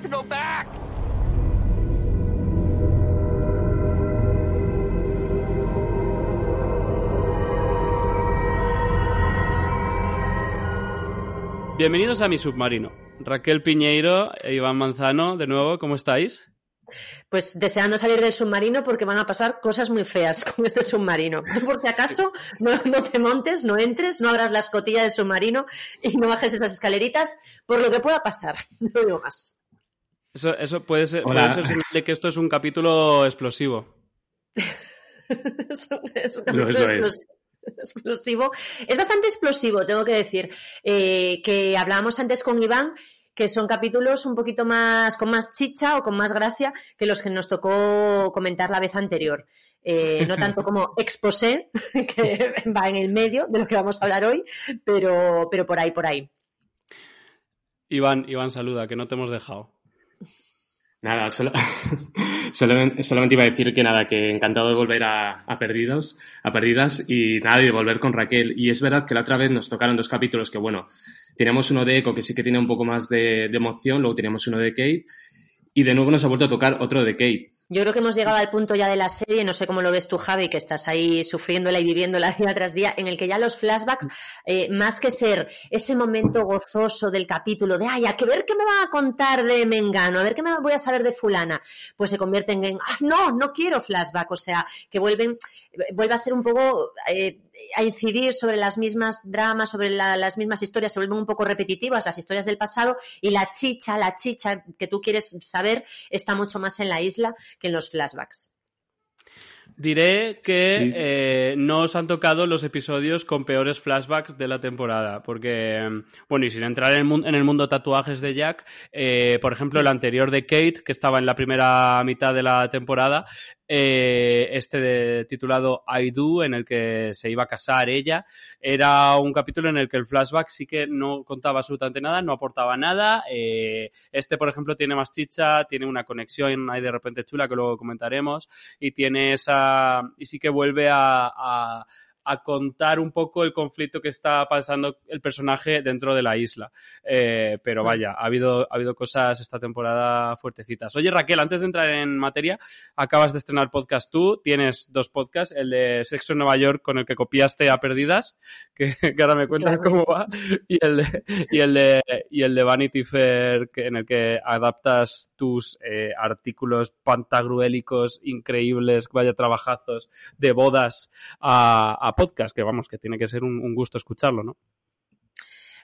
Have to go back! Bienvenidos a mi submarino. Raquel Piñeiro e Iván Manzano, de nuevo, ¿cómo estáis? Pues deseando salir del submarino porque van a pasar cosas muy feas con este submarino. Tú, por si acaso, no, te montes, no entres, no abras la escotilla del submarino y no bajes esas escaleritas por lo que pueda pasar. No digo más. Eso, eso puede ser, puede ser de que esto es un capítulo explosivo. eso, es un capítulo explosivo explosivo. Es bastante explosivo, tengo que decir. Eh, que hablábamos antes con Iván que son capítulos un poquito más con más chicha o con más gracia que los que nos tocó comentar la vez anterior. Eh, no tanto como exposé, que va en el medio de lo que vamos a hablar hoy, pero, pero por ahí, por ahí. Iván, Iván, saluda, que no te hemos dejado. Nada, solo, solamente, iba a decir que nada, que encantado de volver a, Perdidos, a Perdidas y nada, de volver con Raquel. Y es verdad que la otra vez nos tocaron dos capítulos que, bueno, teníamos uno de Echo que sí que tiene un poco más de, de emoción, luego teníamos uno de Kate y de nuevo nos ha vuelto a tocar otro de Kate. Yo creo que hemos llegado al punto ya de la serie, no sé cómo lo ves tú, Javi, que estás ahí sufriéndola y viviéndola día tras día, en el que ya los flashbacks, eh, más que ser ese momento gozoso del capítulo de, ay, a que ver qué me va a contar de Mengano, a ver qué me voy a saber de fulana, pues se convierten en, ah, no, no quiero flashback, o sea, que vuelven, vuelve a ser un poco, eh, a incidir sobre las mismas dramas, sobre las mismas historias, se vuelven un poco repetitivas las historias del pasado y la chicha, la chicha que tú quieres saber está mucho más en la isla que en los flashbacks. Diré que eh, no os han tocado los episodios con peores flashbacks de la temporada, porque, bueno, y sin entrar en el, en el mundo tatuajes de Jack, eh, por ejemplo, el anterior de Kate, que estaba en la primera mitad de la temporada, eh, este de, titulado I Do, en el que se iba a casar ella. Era un capítulo en el que el flashback sí que no contaba absolutamente nada, no aportaba nada. Eh, este, por ejemplo, tiene más chicha, tiene una conexión ahí de repente chula que luego comentaremos y tiene esa... y sí que vuelve a a contar un poco el conflicto que está pasando el personaje dentro de la isla. Eh, pero vaya, ha habido, ha habido cosas esta temporada fuertecitas. Oye, Raquel, antes de entrar en materia, acabas de estrenar podcast tú, tienes dos podcasts, el de Sexo en Nueva York con el que copiaste a Perdidas, que, ahora me cuentas cómo va, y el de, y el de, y el de Vanity Fair, que, en el que adaptas tus eh, artículos pantagruélicos increíbles, vaya trabajazos de bodas a podcast, que vamos, que tiene que ser un, un gusto escucharlo, ¿no?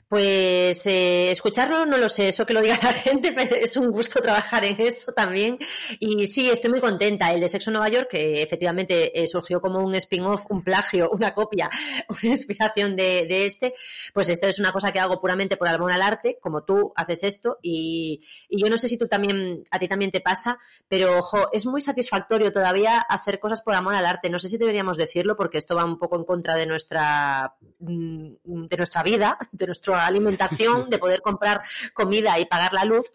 Pues eh, escucharlo no lo sé, eso que lo diga la gente, pero es un gusto trabajar en eso también. Y sí, estoy muy contenta. El de Sexo Nueva York, que efectivamente eh, surgió como un spin-off, un plagio, una copia, una inspiración de, de, este, pues esto es una cosa que hago puramente por amor al arte, como tú haces esto. Y, y yo no sé si tú también, a ti también te pasa, pero ojo, es muy satisfactorio todavía hacer cosas por amor al arte. No sé si deberíamos decirlo porque esto va un poco en contra de nuestra, mm, de nuestra vida, de nuestro alimentación, de poder comprar comida y pagar la luz,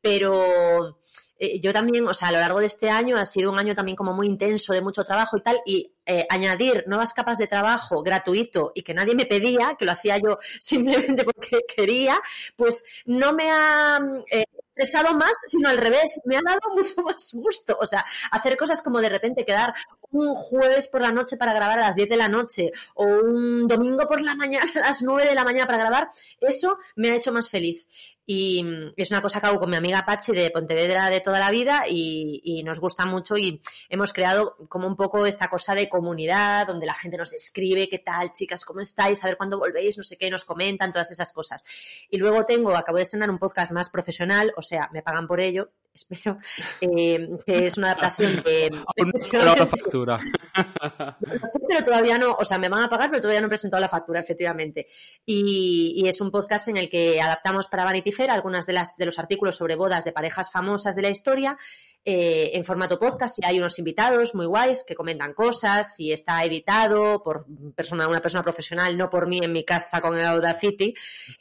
pero eh, yo también, o sea, a lo largo de este año ha sido un año también como muy intenso, de mucho trabajo y tal, y eh, añadir nuevas capas de trabajo gratuito y que nadie me pedía, que lo hacía yo simplemente porque quería, pues no me ha eh, estresado más, sino al revés, me ha dado mucho más gusto. O sea, hacer cosas como de repente quedar un jueves por la noche para grabar a las 10 de la noche o un domingo por la mañana a las 9 de la mañana para grabar, eso me ha hecho más feliz. Y es una cosa que hago con mi amiga Pachi de Pontevedra de toda la vida y, y nos gusta mucho y hemos creado como un poco esta cosa de comunidad donde la gente nos escribe, ¿qué tal, chicas? ¿Cómo estáis? A ver cuándo volvéis, no sé qué, nos comentan, todas esas cosas. Y luego tengo, acabo de estrenar un podcast más profesional, o sea, me pagan por ello, espero, eh, que es una adaptación de... la factura. pero todavía no, o sea, me van a pagar, pero todavía no he presentado la factura, efectivamente. Y, es un podcast en el que adaptamos para Vanity Algunas de, las, de los artículos sobre bodas de parejas famosas de la historia eh, en formato podcast y hay unos invitados muy guays que comentan cosas y está editado por persona, una persona profesional, no por mí en mi casa con el Audacity.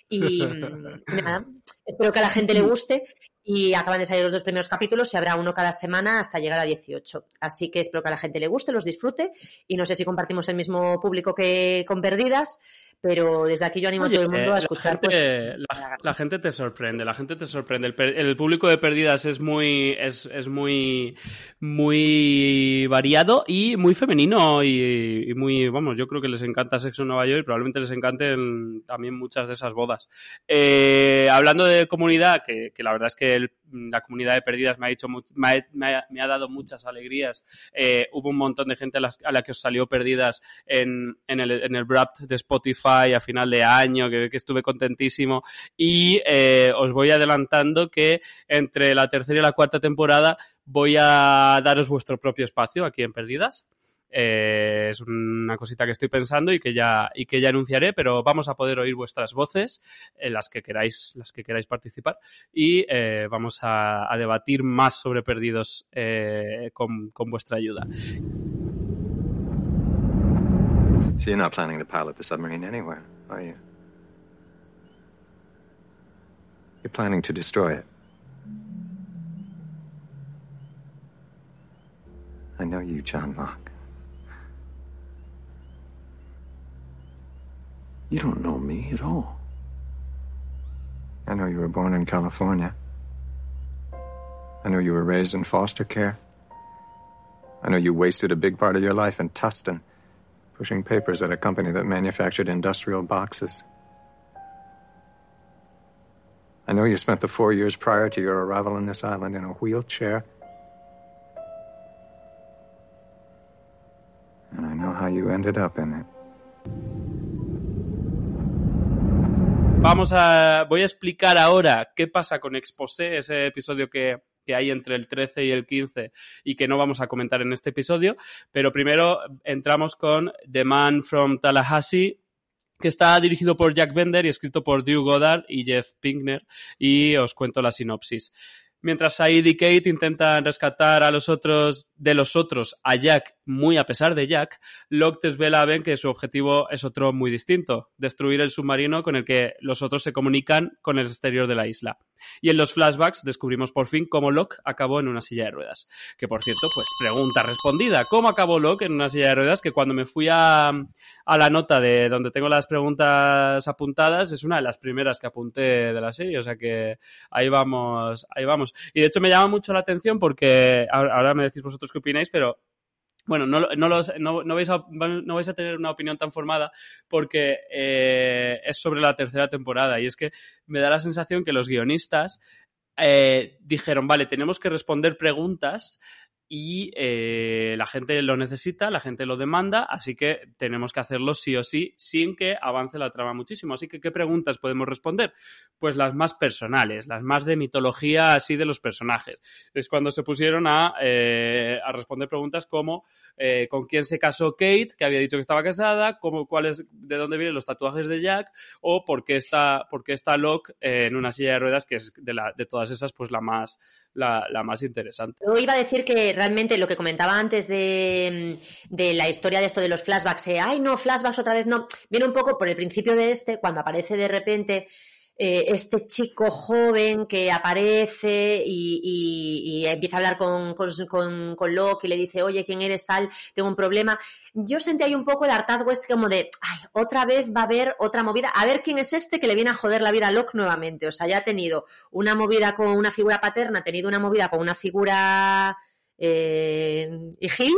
Y nada, Espero que a la gente le guste y acaban de salir los dos primeros capítulos y habrá uno cada semana hasta llegar a 18. Así que espero que a la gente le guste, los disfrute y no sé si compartimos el mismo público que con Perdidas, pero desde aquí yo animo a todo el mundo a escuchar. Pues, la, gente te sorprende, la gente te sorprende. El, público de Perdidas es muy, es, es, muy, muy variado y muy femenino y, muy, vamos, yo creo que les encanta Sexo en Nueva York y probablemente les encanten también muchas de esas bodas. Eh, hablando de comunidad, que, la verdad es que la comunidad de Perdidas me ha dicho, me ha, dado muchas alegrías. Eh, hubo un montón de gente a la, que os salió Perdidas en, en el, en el de Spotify a final de año, que, que estuve contentísimo. Y eh, os voy adelantando que entre la tercera y la cuarta temporada voy a daros vuestro propio espacio aquí en Perdidas. Eh, es una cosita que estoy pensando y que ya y que ya anunciaré, pero vamos a poder oír vuestras voces, en las que queráis, las que queráis participar, y eh, vamos a, debatir más sobre perdidos con, con vuestra ayuda. So you're not planning to pilot the submarine anywhere, are you? You're planning to destroy it. I know you, John Locke. You don't know me at all. I know you were born in California. I know you were raised in foster care. I know you wasted a big part of your life in Tustin pushing papers at a company that manufactured industrial boxes. I know you spent the four years prior to your arrival on this island in a wheelchair. And I know how you ended up in it. Vamos a. Voy a explicar ahora qué pasa con Exposé, ese episodio que que hay entre el 13 y el 15 y que no vamos a comentar en este episodio. Pero primero entramos con The Man from Tallahassee, que está dirigido por Jack Bender y escrito por Drew Goddard y Jeff Pinkner. Y os cuento la sinopsis. Mientras Said y Kate intentan rescatar a los otros, de los otros a Jack, muy a pesar de Jack, Locke desvela a Ben que su objetivo es otro muy distinto, destruir el submarino con el que los otros se comunican con el exterior de la isla. Y en los flashbacks descubrimos por fin cómo Locke acabó en una silla de ruedas. Que por cierto, pues pregunta respondida. ¿Cómo acabó Locke en una silla de ruedas? Que cuando me fui a, a la nota de donde tengo las preguntas apuntadas, es una de las primeras que apunté de la serie. O sea que ahí vamos, ahí vamos. Y de hecho me llama mucho la atención porque ahora me decís vosotros qué opináis, pero bueno, no, no, no, vais a, no vais a tener una opinión tan formada porque eh, es sobre la tercera temporada. Y es que me da la sensación que los guionistas eh, dijeron, vale, tenemos que responder preguntas y eh, la gente lo necesita, la gente lo demanda, así que tenemos que hacerlo sí o sí sin que avance la trama muchísimo. Así que, ¿qué preguntas podemos responder? Pues las más personales, las más de mitología así de los personajes. Es cuando se pusieron a, eh, a responder preguntas como eh, con quién se casó Kate, que había dicho que estaba casada, cuál es, de dónde vienen los tatuajes de Jack, o por qué está, por qué está Locke en una silla de ruedas, que es de todas esas, pues la más, la, la más interesante. Yo iba a decir que realmente lo que comentaba antes de, de la historia de esto de los flashbacks, eh, ay no, flashbacks otra vez no, viene un poco por el principio de este, cuando aparece de repente eh, este chico joven que aparece y, empieza a hablar con, con, con, Locke y le dice, oye, ¿quién eres tal? Tengo un problema. Yo sentí ahí un poco el hartazgo este como de, ay, otra vez va a haber otra movida. A ver quién es este que le viene a joder la vida a Locke nuevamente. O sea, ya ha tenido una movida con una figura paterna, ha tenido una movida con una figura eh, y Gil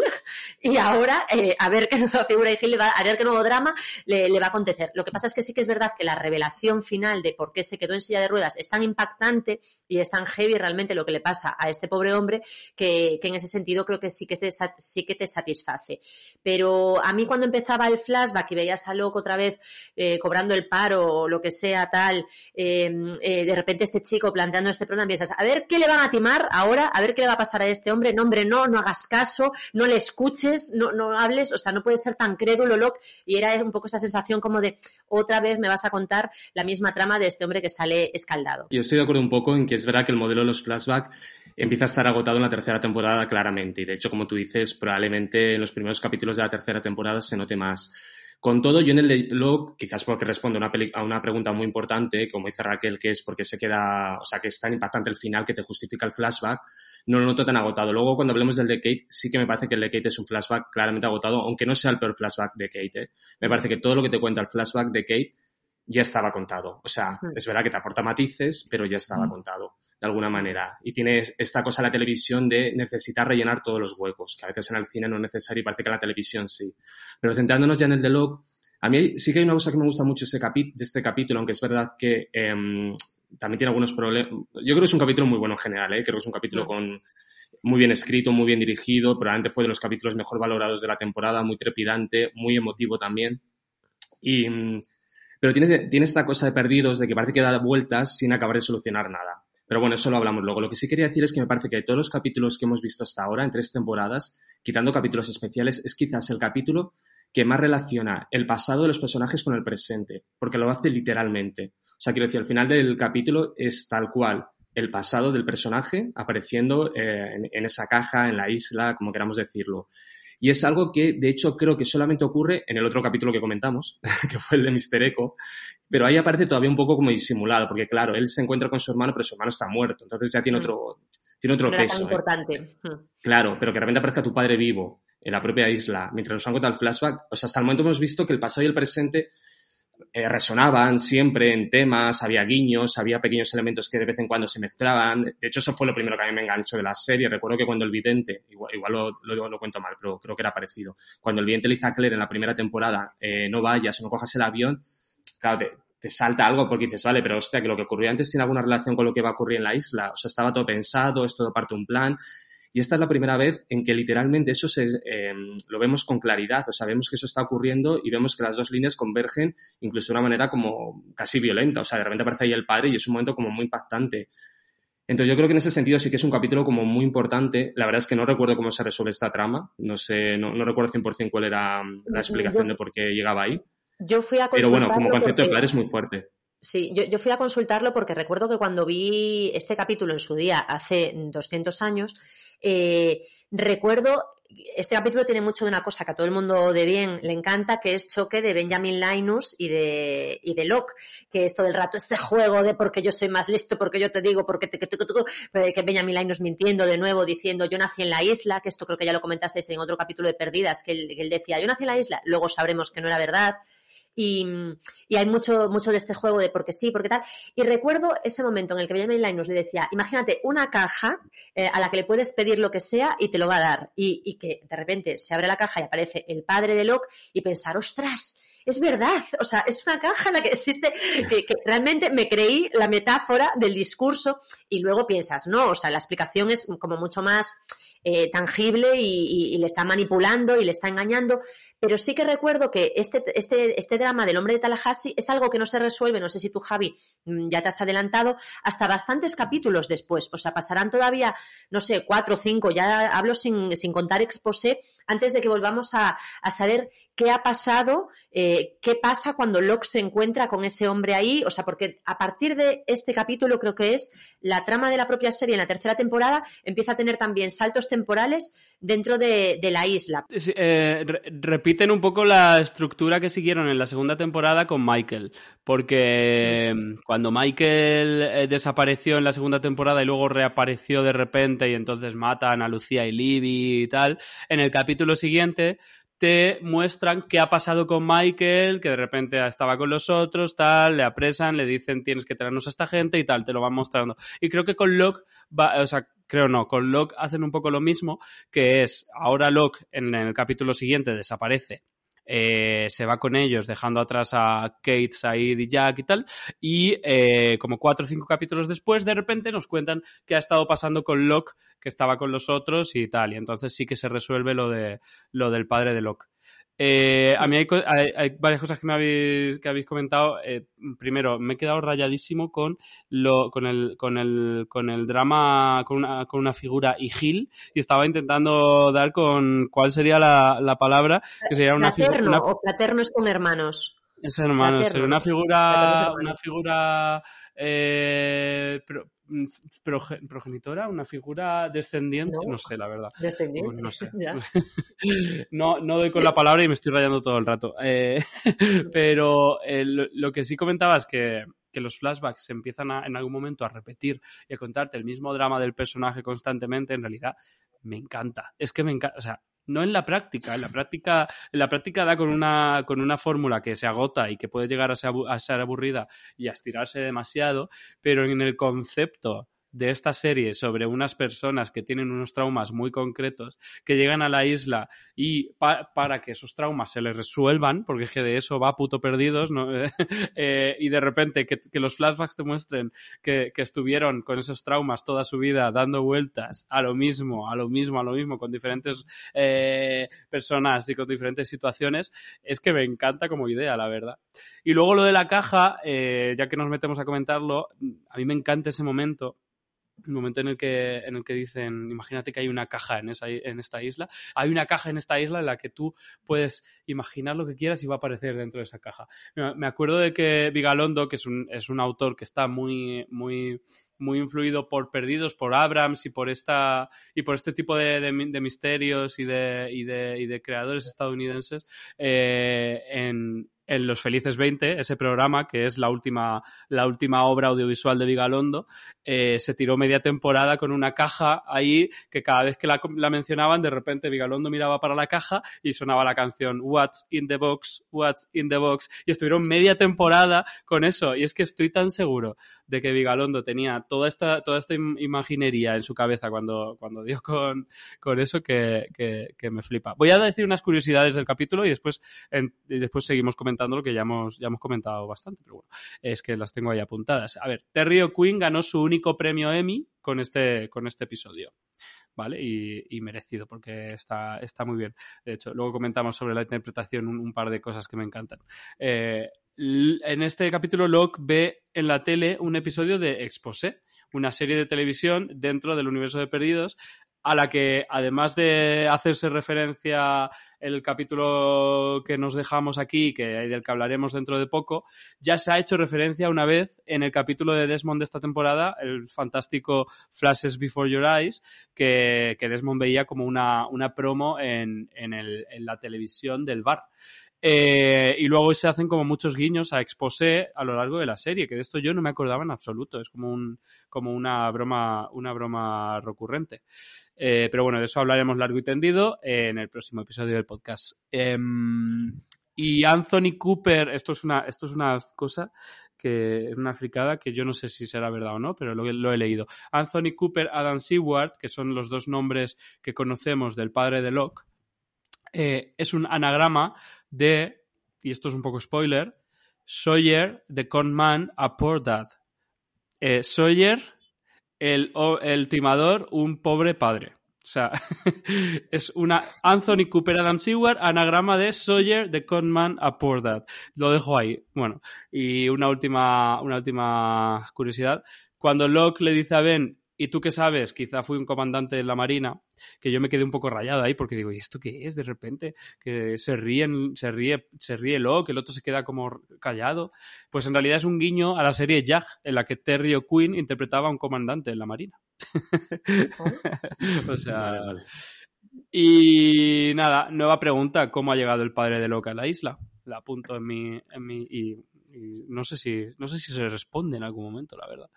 y ahora eh, a ver qué nueva figura de Gil le va, a ver qué nuevo drama le, va a acontecer. Lo que pasa es que sí que es verdad que la revelación final de por qué se quedó en silla de ruedas es tan impactante y es tan heavy realmente lo que le pasa a este pobre hombre que, en ese sentido creo que sí que, te, sí que te satisface. Pero a mí cuando empezaba el flashback y veías a Loco otra vez eh, cobrando el paro o lo que sea tal, em, de repente este chico planteando este problema, piensas, a ver qué le van a timar ahora, a ver qué le va a pasar a este hombre, no hombre, no, no hagas caso, no le escuches, no, no hables, o sea, no puedes ser tan crédulo, Locke, y era un poco esa sensación como de otra vez me vas a contar la misma trama de este hombre que sale escaldado. Yo estoy de acuerdo un poco en que es verdad que el modelo de los flashbacks empieza a estar agotado en la tercera temporada claramente, y de hecho, como tú dices, probablemente en los primeros capítulos de la tercera temporada se note más Con todo, yo en el Locke, quizás porque responde una a una pregunta muy importante, como dice Raquel, que es porque se queda, o sea, que es tan impactante el final que te justifica el flashback, no lo noto tan agotado. Luego, cuando hablemos del de Kate, sí que me parece que el de Kate es un flashback claramente agotado, aunque no sea el peor flashback de Kate. ¿eh? Me parece que todo lo que te cuenta el flashback de Kate ya estaba contado. O sea, mm. es verdad que te aporta matices, pero ya estaba mm. contado, de alguna manera. Y tienes esta cosa la televisión de necesitar rellenar todos los huecos, que a veces en el cine no es necesario y parece que en la televisión sí. Pero centrándonos ya en el de Locke, a mí sí que hay una cosa que me gusta mucho ese de este capítulo, aunque es verdad que em, también tiene algunos problemas. Yo creo que es un capítulo muy bueno en general, ¿eh? creo que es un capítulo mm. con muy bien escrito, muy bien dirigido, probablemente fue de los capítulos mejor valorados de la temporada, muy trepidante, muy emotivo también. Y pero tiene, tiene esta cosa de perdidos, de que parece que da vueltas sin acabar de solucionar nada. Pero bueno, eso lo hablamos luego. Lo que sí quería decir es que me parece que de todos los capítulos que hemos visto hasta ahora, en tres temporadas, quitando capítulos especiales, es quizás el capítulo que más relaciona el pasado de los personajes con el presente, porque lo hace literalmente. O sea, quiero decir, al final del capítulo es tal cual el pasado del personaje apareciendo eh, en, en, esa caja, en la isla, como queramos decirlo. Y es algo que, de hecho, creo que solamente ocurre en el otro capítulo que comentamos, que fue el de Mr. Echo, pero ahí aparece todavía un poco como disimulado, porque claro, él se encuentra con su hermano, pero su hermano está muerto, entonces ya tiene mm. otro, tiene otro peso. ¿eh? importante. Mm. Claro, pero que de repente aparezca tu padre vivo en la propia isla, mientras nos han contado el flashback, pues hasta el momento hemos visto que el pasado y el presente eh, resonaban siempre en temas, había guiños, había pequeños elementos que de vez en cuando se mezclaban. De hecho, eso fue lo primero que a mí me enganchó de la serie. Recuerdo que cuando el vidente, igual, lo, lo, cuento mal, pero creo que era parecido, cuando el vidente le dice a Claire en la primera temporada, eh, no vayas o no cojas el avión, claro, te, te, salta algo porque dices, vale, pero hostia, que lo que ocurrió antes tiene alguna relación con lo que va a ocurrir en la isla. O sea, estaba todo pensado, es todo parte de un plan. Y esta es la primera vez en que literalmente eso se, eh, lo vemos con claridad, o sea, vemos que eso está ocurriendo y vemos que las dos líneas convergen incluso de una manera como casi violenta, o sea, de repente aparece ahí el padre y es un momento como muy impactante. Entonces yo creo que en ese sentido sí que es un capítulo como muy importante. La verdad es que no recuerdo cómo se resuelve esta trama, no sé, no, no recuerdo 100% cuál era la explicación de por qué llegaba ahí. Yo fui a Pero bueno, como concepto de padre es muy fuerte. Sí, yo, yo, fui a consultarlo porque recuerdo que cuando vi este capítulo en su día, hace 200 años, eh, recuerdo, este capítulo tiene mucho de una cosa que a todo el mundo de bien le encanta, que es choque de Benjamin Linus y de, y de Locke, que es todo el rato ese juego de porque yo soy más listo, porque yo te digo, porque te, que, que Benjamin Linus mintiendo de nuevo, diciendo yo nací en la isla, que esto creo que ya lo comentasteis en otro capítulo de Perdidas, que que él decía yo nací en la isla, luego sabremos que no era verdad. Y, hay mucho, mucho de este juego de porque sí, porque tal. Y recuerdo ese momento en el que Benjamin Line nos le decía, imagínate una caja eh, a la que le puedes pedir lo que sea y te lo va a dar. Y, y, que de repente se abre la caja y aparece el padre de Locke y pensar, ostras, es verdad, o sea, es una caja en la que existe, que, realmente me creí la metáfora del discurso y luego piensas, no, o sea, la explicación es como mucho más eh, tangible y, le está manipulando y le está engañando, pero sí que recuerdo que este, este, este drama del hombre de Tallahassee es algo que no se resuelve, no sé si tú, Javi, mm, ya te has adelantado, hasta bastantes capítulos después. O sea, pasarán todavía, no sé, cuatro o cinco, ya hablo sin, sin contar exposé, antes de que volvamos a, saber qué ha pasado, eh, qué pasa cuando Locke se encuentra con ese hombre ahí. O sea, porque a partir de este capítulo creo que es la trama de la propia serie en la tercera temporada empieza a tener también saltos temporales dentro de, de la isla. Eh, repiten un poco la estructura que siguieron en la segunda temporada con Michael, porque mm, cuando Michael eh, desapareció en la segunda temporada y luego reapareció de repente y entonces matan a Lucía y Libby y tal, en el capítulo siguiente te muestran qué ha pasado con Michael, que de repente estaba con los otros, tal, le apresan, le dicen tienes que traernos a esta gente y tal, te lo van mostrando. Y creo que con Locke va, o sea, creo no, con Locke hacen un poco lo mismo, que es ahora Locke en el capítulo siguiente desaparece eh, se va con ellos dejando atrás a Kate, Said y Jack y tal, y eh, como cuatro o cinco capítulos después, de repente nos cuentan qué ha estado pasando con Locke, que estaba con los otros y tal, y entonces sí que se resuelve lo, de, lo del padre de Locke. Eh, a mí hay, hay, varias cosas que me habéis, que habéis comentado. Eh, primero, me he quedado rayadísimo con lo, con el, con el, con el drama, con una, con una figura y Gil, y estaba intentando dar con cuál sería la, la palabra, que sería una figura. o fraterno es con hermanos. Es hermano, es una figura, una figura eh, mm, progenitora, una figura descendiente, no, sé, la verdad. Descendiente, no sé. no, no doy con la palabra y me estoy rayando todo el rato. Eh, pero eh, lo, que sí comentaba es que, que los flashbacks se empiezan en algún momento a repetir y a contarte el mismo drama del personaje constantemente, en realidad me encanta. Es que me encanta, o sea, no en la práctica. En la práctica, en la práctica da con una, con una fórmula que se agota y que puede llegar a ser, a ser aburrida y a estirarse demasiado, pero en el concepto de esta serie sobre unas personas que tienen unos traumas muy concretos, que llegan a la isla y para que esos traumas se les resuelvan, porque es que de eso va puto perdidos, ¿no? Eh, y de repente que, los flashbacks te muestren que, estuvieron con esos traumas toda su vida dando vueltas a lo mismo, a lo mismo, a lo mismo, con diferentes eh, personas y con diferentes situaciones, es que me encanta como idea, la verdad. Y luego lo de la caja, eh, ya que nos metemos a comentarlo, a mí me encanta ese momento el momento en el que en el que dicen imagínate que hay una caja en esa en esta isla hay una caja en esta isla en la que tú puedes imaginar lo que quieras y va a aparecer dentro de esa caja. Me acuerdo de que Vigalondo que es un, es un autor que está muy muy muy influido por Perdidos, por Abrams y por esta y por este tipo de, de, misterios y de, y de, y de creadores estadounidenses eh, en, en Los Felices 20, ese programa, que es la última, la última obra audiovisual de Vigalondo, eh, se tiró media temporada con una caja ahí que cada vez que la, mencionaban, de repente Vigalondo miraba para la caja y sonaba la canción What's in the Box, What's in the Box, y estuvieron media temporada con eso. Y es que estoy tan seguro de que Vigalondo tenía toda esta, toda esta imaginería en su cabeza cuando, cuando dio con, con eso que, que, me flipa. Voy a decir unas curiosidades del capítulo y después, y después seguimos comentando lo que ya hemos, ya hemos comentado bastante, pero bueno, es que las tengo ahí apuntadas. A ver, Terry O'Quinn ganó su único premio Emmy con este, con este episodio. ¿vale? Y, merecido, porque está, está muy bien. De hecho, luego comentamos sobre la interpretación un, par de cosas que me encantan. Eh, en este capítulo, Locke ve en la tele un episodio de Exposé, una serie de televisión dentro del universo de Perdidos, a la que además de hacerse referencia el capítulo que nos dejamos aquí, que del que hablaremos dentro de poco, ya se ha hecho referencia una vez en el capítulo de Desmond de esta temporada, el fantástico Flashes Before Your Eyes, que, Desmond veía como una, una promo en, en, el, en la televisión del bar. Eh, y luego se hacen como muchos guiños a Exposé a lo largo de la serie, que de esto yo no me acordaba en absoluto. Es como un, como una broma, una broma recurrente. Eh, pero bueno, de eso hablaremos largo y tendido en el próximo episodio del podcast. Em, y Anthony Cooper, esto es una, esto es una cosa que es una fricada que yo no sé si será verdad o no, pero lo, he leído. Anthony Cooper, Adam Seward, que son los dos nombres que conocemos del padre de Locke, eh, es un anagrama de, y esto es un poco spoiler, Sawyer, the con man, a poor dad. Eh, Sawyer, el, el timador, un pobre padre. O sea, es una Anthony Cooper Adam Seward, anagrama de Sawyer, the man, a poor dad. Lo dejo ahí. Bueno, y una última, una última curiosidad. Cuando Locke le dice a Ben, y tú qué sabes, quizá fui un comandante de la Marina, que yo me quedé un poco rayado ahí porque digo, ¿y esto qué es? De repente, que se ríen, se ríe, se ríe que el otro se queda como callado. Pues en realidad es un guiño a la serie Jag, en la que Terry O'Quinn interpretaba a un comandante en la Marina. o sea. Y nada, nueva pregunta: ¿cómo ha llegado el padre de Loca a la isla? La apunto en mi. En mi y, no sé si. No sé si se responde en algún momento, la verdad.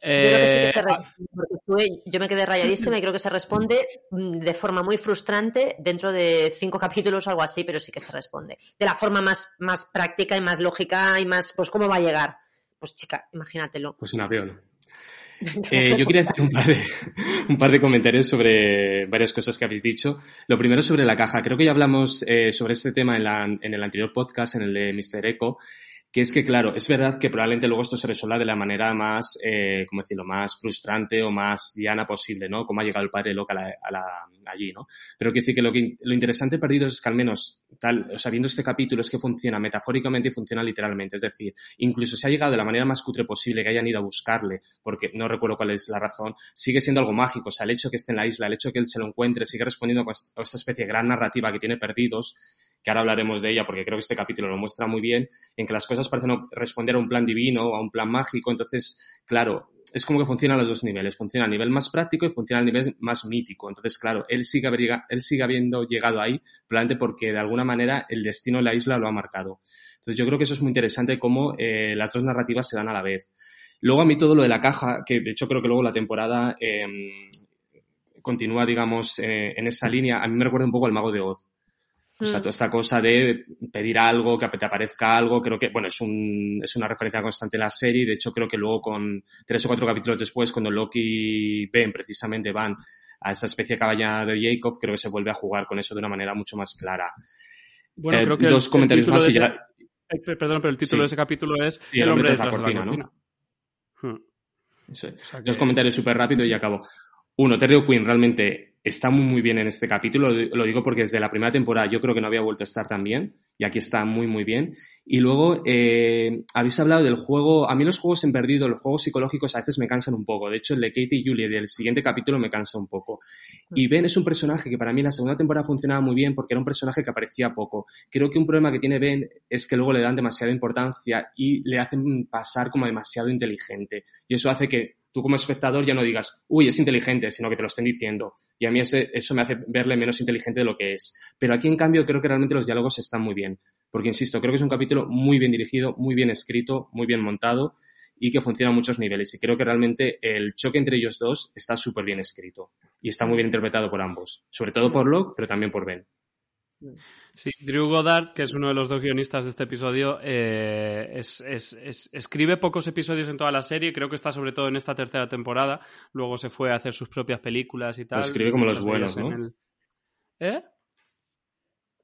Yo creo que sí que se responde, porque yo me quedé rayadísima y creo que se responde mm, de forma muy frustrante dentro de cinco capítulos o algo así, pero sí que se responde. De la forma más, más práctica y más lógica y más, pues, ¿cómo va a llegar? Pues, chica, imagínatelo. Pues en avión. Eh, yo quería hacer un par, de, un par de comentarios sobre varias cosas que habéis dicho. Lo primero sobre la caja. Creo que ya hablamos eh, sobre este tema en, la, en el anterior podcast, en el de Mr. Echo, que es que, claro, es verdad que probablemente luego esto se resuelva de la manera más, eh, ¿cómo decirlo?, más frustrante o más diana posible, ¿no? Como ha llegado el padre loca a la, allí, ¿no? Pero quiero decir que lo, que lo interesante perdido es que al menos, tal, o sea, viendo este capítulo, es que funciona metafóricamente y funciona literalmente. Es decir, incluso se ha llegado de la manera más cutre posible, que hayan ido a buscarle, porque no recuerdo cuál es la razón, sigue siendo algo mágico. O sea, el hecho de que esté en la isla, el hecho de que él se lo encuentre, sigue respondiendo a esta especie de gran narrativa que tiene perdidos, que ahora hablaremos de ella porque creo que este capítulo lo muestra muy bien, en que las cosas parecen responder a un plan divino, a un plan mágico, entonces, claro, es como que funciona a los dos niveles, funciona a nivel más práctico y funciona a nivel más mítico. Entonces, claro, él sigue, él sigue habiendo llegado ahí, probablemente porque de alguna manera el destino de la isla lo ha marcado. Entonces, yo creo que eso es muy interesante cómo eh, las dos narrativas se dan a la vez. Luego a mí todo lo de la caja, que de hecho creo que luego la temporada em, continúa, digamos, eh, en esa línea, a mí me recuerda un poco al Mago de Oz. O sea, mm. toda esta cosa de pedir algo, que te aparezca algo, creo que, bueno, es, un, es una referencia constante en la serie. De hecho, creo que luego con tres o cuatro capítulos después, cuando Loki y Ben precisamente van a esta especie de caballa de Jacob, creo que se vuelve a jugar con eso de una manera mucho más clara. Bueno, eh, creo que dos comentarios más y ya... Eh, perdón, pero el título de ese capítulo es El hombre de la cortina, ¿no? Hmm. Eso Dos comentarios súper rápido y acabo. Uno, Terry O'Quinn realmente está muy, muy bien en este capítulo. Lo digo porque desde la primera temporada yo creo que no había vuelto a estar tan bien y aquí está muy, muy bien. Y luego, eh, habéis hablado del juego. A mí los juegos en perdido, los juegos psicológicos a veces me cansan un poco. De hecho, el de Katie y Julie del siguiente capítulo me cansa un poco. Y Ben es un personaje que para mí en la segunda temporada funcionaba muy bien porque era un personaje que aparecía poco. Creo que un problema que tiene Ben es que luego le dan demasiada importancia y le hacen pasar como demasiado inteligente. Y eso hace que tú como espectador ya no digas, uy, es inteligente, sino que te lo estén diciendo. Y a mí ese, eso me hace verle menos inteligente de lo que es. Pero aquí, en cambio, creo que realmente los diálogos están muy bien. Porque, insisto, creo que es un capítulo muy bien dirigido, muy bien escrito, muy bien montado y que funciona a muchos niveles. Y creo que realmente el choque entre ellos dos está súper bien escrito y está muy bien interpretado por ambos. Sobre todo por Locke, pero también por Ben. Sí, Drew Goddard, que es uno de los dos guionistas de este episodio, eh, es, escribe pocos episodios en toda la serie, creo que está sobre todo en esta tercera temporada, luego se fue a hacer sus propias películas y tal. escribe como los buenos, ¿no? ¿Eh?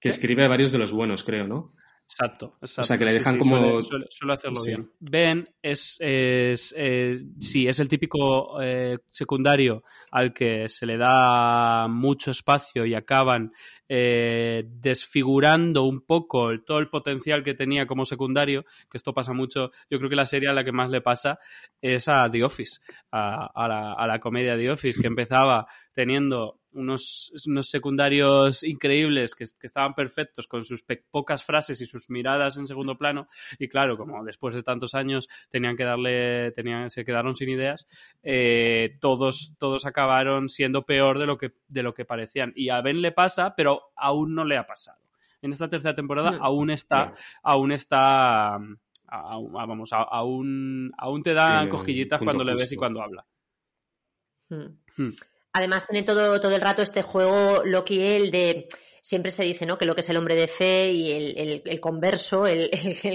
Que escribe varios de los buenos, creo, ¿no? Exacto, exacto. O sea, que le dejan como... Suele, hacerlo bien. Ben es, es eh, sí, es el típico eh, secundario al que se le da mucho espacio y acaban eh, desfigurando un poco todo el potencial que tenía como secundario, que esto pasa mucho, yo creo que la serie a la que más le pasa es a The Office, a, la, a la comedia The Office, que empezaba teniendo unos, unos secundarios increíbles que, estaban perfectos con sus pocas frases y sus miradas en segundo plano. Y claro, como después de tantos años tenían que darle, tenían, se quedaron sin ideas, eh, todos, todos acabaron siendo peor de lo que, de lo que parecían. Y a Ben le pasa, pero aún no le ha pasado. En esta tercera temporada aún está, aún está, vamos, aún, aún te dan cosquillitas cuando le ves y cuando habla. Hmm. Hmm. Además, tiene todo, todo el rato este juego Loki él de siempre se dice, ¿no? Que lo que es el hombre de fe y el, converso, el,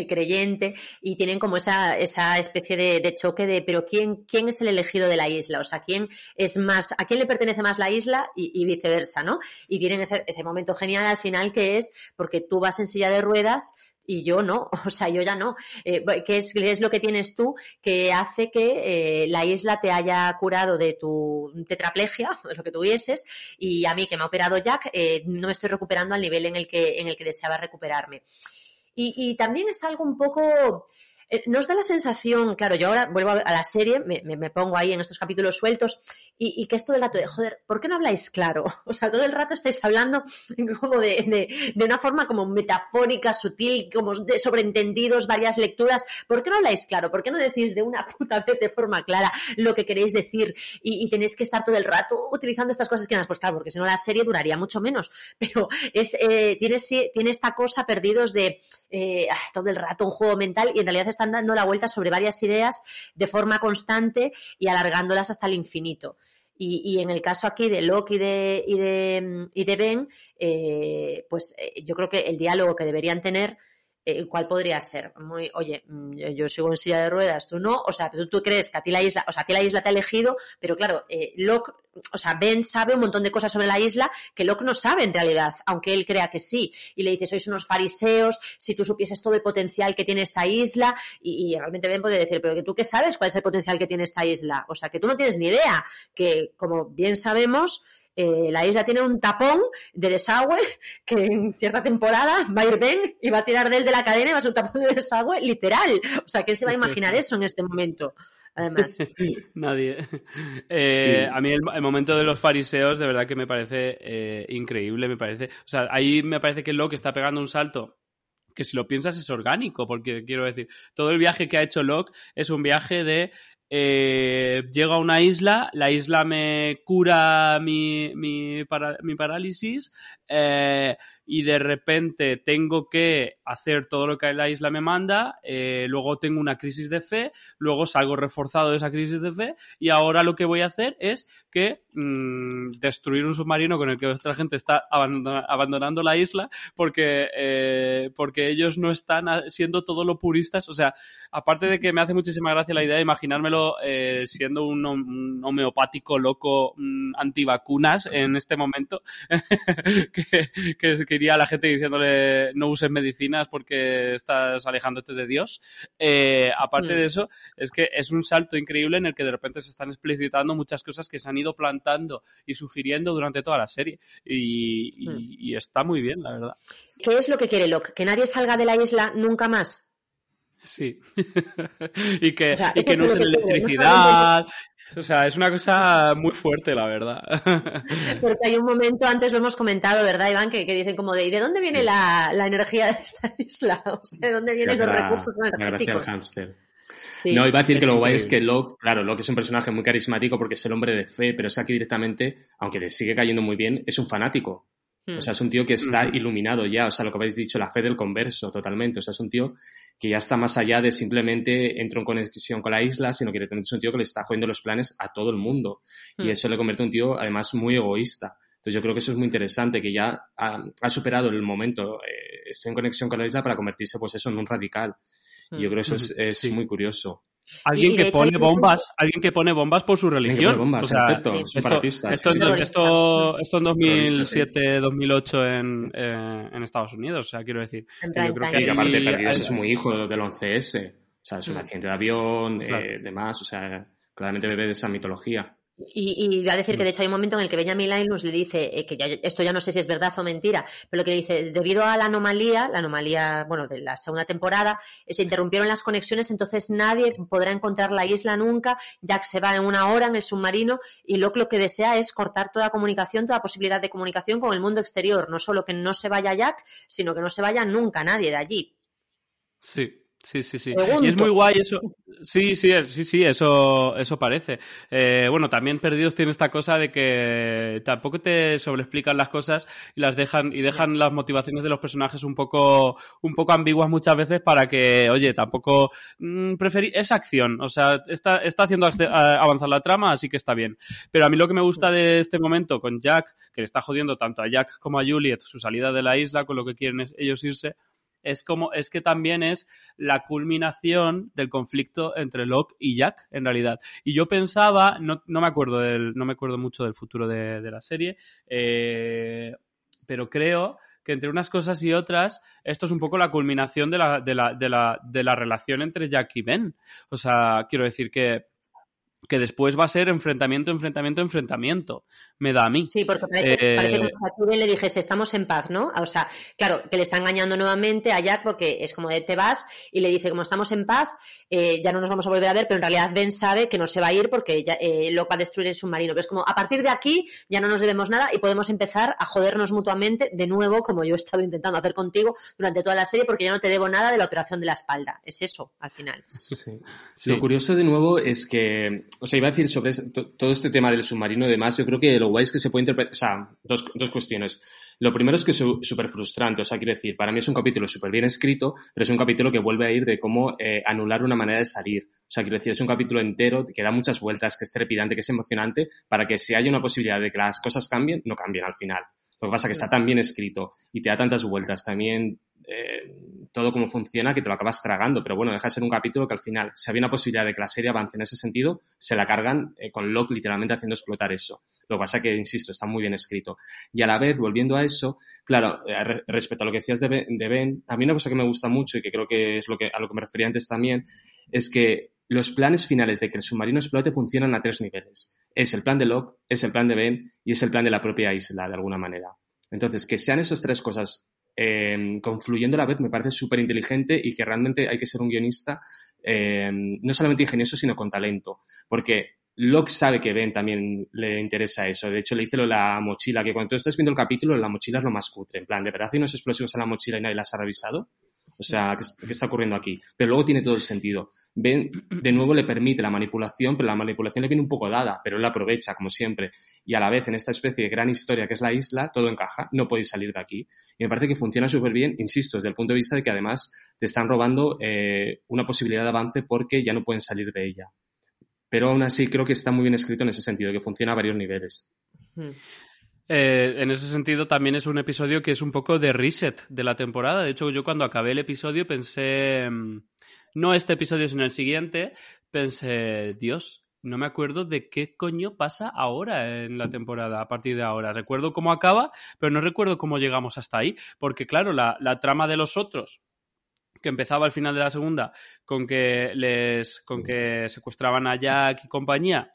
creyente, y tienen como esa, esa especie de, choque de, pero ¿quién, ¿quién es el elegido de la isla? O sea, ¿quién es más, a quién le pertenece más la isla y, viceversa, ¿no? Y tienen ese, ese momento genial al final que es porque tú vas en silla de ruedas, y yo no, o sea, yo ya no. Eh, ¿qué, es, es, lo que tienes tú que hace que eh, la isla te haya curado de tu tetraplegia, lo que tuvieses, y a mí que me ha operado Jack, eh, no me estoy recuperando al nivel en el que, en el que deseaba recuperarme? Y también es algo un poco eh, nos da la sensación, claro, yo ahora vuelvo a la serie, me, pongo ahí en estos capítulos sueltos y, que es todo el rato de, joder, ¿por qué no habláis claro? O sea, todo el rato estáis hablando como de, una forma como metafórica, sutil, como de sobreentendidos, varias lecturas. ¿Por qué no habláis claro? ¿Por qué no decís de una puta vez de forma clara lo que queréis decir y, tenéis que estar todo el rato utilizando estas cosas que no pues claro, porque si no la serie duraría mucho menos. Pero es, eh, tiene, tiene esta cosa perdidos de eh, ah, todo el rato un juego mental y en realidad es están dando la vuelta sobre varias ideas de forma constante y alargándolas hasta el infinito. Y, en el caso aquí de Locke y de, y de, y de Ben, eh, pues eh, yo creo que el diálogo que deberían tener eh, ¿cuál podría ser? Muy, oye, mm, yo sigo en silla de ruedas, tú no, o sea, tú, tú crees que a ti la isla, o sea, a ti la isla te ha elegido, pero claro, eh, Locke, o sea, Ben sabe un montón de cosas sobre la isla que Locke no sabe en realidad, aunque él crea que sí, y le dice, sois unos fariseos, si tú supieses todo el potencial que tiene esta isla, y, realmente Ben puede decir, pero que tú qué sabes cuál es el potencial que tiene esta isla, o sea, que tú no tienes ni idea, que como bien sabemos, eh, la isla tiene un tapón de desagüe que en cierta temporada va a ir Ben y va a tirar de él de la cadena y va a ser un tapón de desagüe literal. O sea, ¿quién se va a imaginar eso en este momento? además. Nadie. Eh, a mí el, momento de los fariseos de verdad que me parece eh, increíble, me parece. O sea, ahí me parece que Locke está pegando un salto que si lo piensas es orgánico, porque quiero decir, todo el viaje que ha hecho Locke es un viaje de eh, llego a una isla, la isla me cura mi, mi, mi parálisis, eh, y de repente tengo que hacer todo lo que la isla me manda, eh, luego tengo una crisis de fe, luego salgo reforzado de esa crisis de fe y ahora lo que voy a hacer es que mm, destruir un submarino con el que otra gente está abandonando la isla porque, eh, porque ellos no están siendo todo lo puristas. O sea, aparte de que me hace muchísima gracia la idea de imaginármelo siendo un, homeopático loco mm, antivacunas en este momento, que, que a la gente diciéndole no uses medicinas porque estás alejándote de Dios. Eh, aparte de hmm. eso, es que es un salto increíble en el que de repente se están explicitando muchas cosas que se han ido plantando y sugiriendo durante toda la serie. Y, hmm. está muy bien, la verdad. ¿Qué es lo que quiere Locke? ¿Que nadie salga de la isla nunca más? Sí. y que, que no usen electricidad, o sea, es una cosa muy fuerte, la verdad. Porque hay un momento, antes lo hemos comentado, ¿verdad, Iván? Que, dicen como de, ¿y de dónde viene la, energía de esta isla? O sea, ¿de dónde vienen los recursos energéticos? hámster. no, iba a decir que lo guay es que Locke, claro, Locke es un personaje muy carismático porque es el hombre de fe, pero es que aquí directamente, aunque te sigue cayendo muy bien, es un fanático. O sea, es un tío que está iluminado ya, o sea, lo que habéis dicho, la fe del converso, totalmente. O sea, es un tío que ya está más allá de simplemente entro en conexión con la isla, sino que es un tío que le está jodiendo los planes a todo el mundo. Y mm. eso le convierte en un tío, además, muy egoísta. Entonces yo creo que eso es muy interesante, que ya ha, superado el momento, eh, estoy en conexión con la isla para convertirse, pues eso, en un radical. Y yo creo que eso es, es muy curioso. Alguien que pone bombas, alguien que pone bombas por su religión. Bombas, o sea, esto, esto, esto, en 2007, 2008 en, eh, en Estados Unidos, o sea, quiero decir. yo creo que y aparte Perdidos es muy hijo del 11S, o sea, es un mm. accidente de avión, eh, demás, o sea, claramente bebe de esa mitología. Y, y voy a decir que de hecho hay un momento en el que Benjamin Linus le dice, eh, que ya, esto ya no sé si es verdad o mentira, pero lo que le dice, debido a la anomalía, la anomalía, bueno, de la segunda temporada, eh, se interrumpieron las conexiones, entonces nadie podrá encontrar la isla nunca, Jack se va en una hora en el submarino y lo que desea es cortar toda comunicación, toda posibilidad de comunicación con el mundo exterior, no solo que no se vaya Jack, sino que no se vaya nunca nadie de allí. Sí, Sí, sí, sí. Y es muy guay eso. Sí, sí, sí, sí, eso, eso parece. Eh, bueno, también Perdidos tiene esta cosa de que tampoco te sobreexplican las cosas y las dejan, y dejan las motivaciones de los personajes un poco, un poco ambiguas muchas veces para que, oye, tampoco mmm, es acción. O sea, está, está haciendo avanzar la trama, así que está bien. Pero a mí lo que me gusta de este momento con Jack, que le está jodiendo tanto a Jack como a Juliet su salida de la isla, con lo que quieren ellos irse, es como, es que también es la culminación del conflicto entre Locke y Jack, en realidad. Y yo pensaba, no, no me acuerdo del, no me acuerdo mucho del futuro de, la serie, eh, pero creo que entre unas cosas y otras, esto es un poco la culminación de la, de la, de la, de la relación entre Jack y Ben. O sea, quiero decir que que después va a ser enfrentamiento, enfrentamiento, enfrentamiento. Me da a mí. Sí, porque parece, que eh, a le dijese, estamos en paz, ¿no? O sea, claro, que le está engañando nuevamente a Jack porque es como de te vas y le dice, como estamos en paz, eh, ya no nos vamos a volver a ver, pero en realidad Ben sabe que no se va a ir porque ya, eh, lo va a destruir el submarino. Pero es como, a partir de aquí ya no nos debemos nada y podemos empezar a jodernos mutuamente de nuevo, como yo he estado intentando hacer contigo durante toda la serie, porque ya no te debo nada de la operación de la espalda. Es eso, al final. sí. Lo curioso de nuevo es que o sea, iba a decir sobre todo este tema del submarino y demás, yo creo que lo guay es que se puede interpretar, o sea, dos, dos cuestiones. Lo primero es que es súper frustrante, o sea, quiero decir, para mí es un capítulo súper bien escrito, pero es un capítulo que vuelve a ir de cómo eh, anular una manera de salir. O sea, quiero decir, es un capítulo entero que da muchas vueltas, que es trepidante, que es emocionante, para que si hay una posibilidad de que las cosas cambien, no cambien al final. Lo que pasa es que está tan bien escrito y te da tantas vueltas, también eh, todo cómo funciona que te lo acabas tragando. Pero bueno, deja de ser un capítulo que al final, si había una posibilidad de que la serie avance en ese sentido, se la cargan eh, con Locke literalmente haciendo explotar eso. Lo que pasa es que, insisto, está muy bien escrito. Y a la vez, volviendo a eso, claro, eh, respecto a lo que decías de ben, a mí una cosa que me gusta mucho y que creo que es lo que, a lo que me refería antes también, es que los planes finales de que el submarino explote funcionan a tres niveles. Es el plan de Locke, es el plan de Ben y es el plan de la propia isla, de alguna manera. Entonces, que sean esas tres cosas eh, confluyendo la vez me parece súper inteligente y que realmente hay que ser un guionista eh, no solamente ingenioso, sino con talento. Porque Locke sabe que Ben también le interesa eso. De hecho, le dice lo de la mochila, que cuando tú estás viendo el capítulo, la mochila es lo más cutre. En plan, ¿de verdad hay unos explosivos en la mochila y nadie las ha revisado? O sea, ¿qué, está ocurriendo aquí? Pero luego tiene todo el sentido. Ben, de nuevo, le permite la manipulación, pero la manipulación le viene un poco dada, pero él la aprovecha, como siempre. Y a la vez, en esta especie de gran historia que es la isla, todo encaja, no podéis salir de aquí. Y me parece que funciona súper bien, insisto, desde el punto de vista de que además te están robando eh, una posibilidad de avance porque ya no pueden salir de ella. Pero aún así creo que está muy bien escrito en ese sentido, que funciona a varios niveles. Eh, en ese sentido, también es un episodio que es un poco de reset de la temporada. De hecho, yo cuando acabé el episodio pensé, mm, no este episodio, sino el siguiente, pensé, Dios, no me acuerdo de qué coño pasa ahora en la temporada, a partir de ahora. Recuerdo cómo acaba, pero no recuerdo cómo llegamos hasta ahí, porque claro, la, la trama de los otros que empezaba al final de la segunda con que les con que secuestraban a Jack y compañía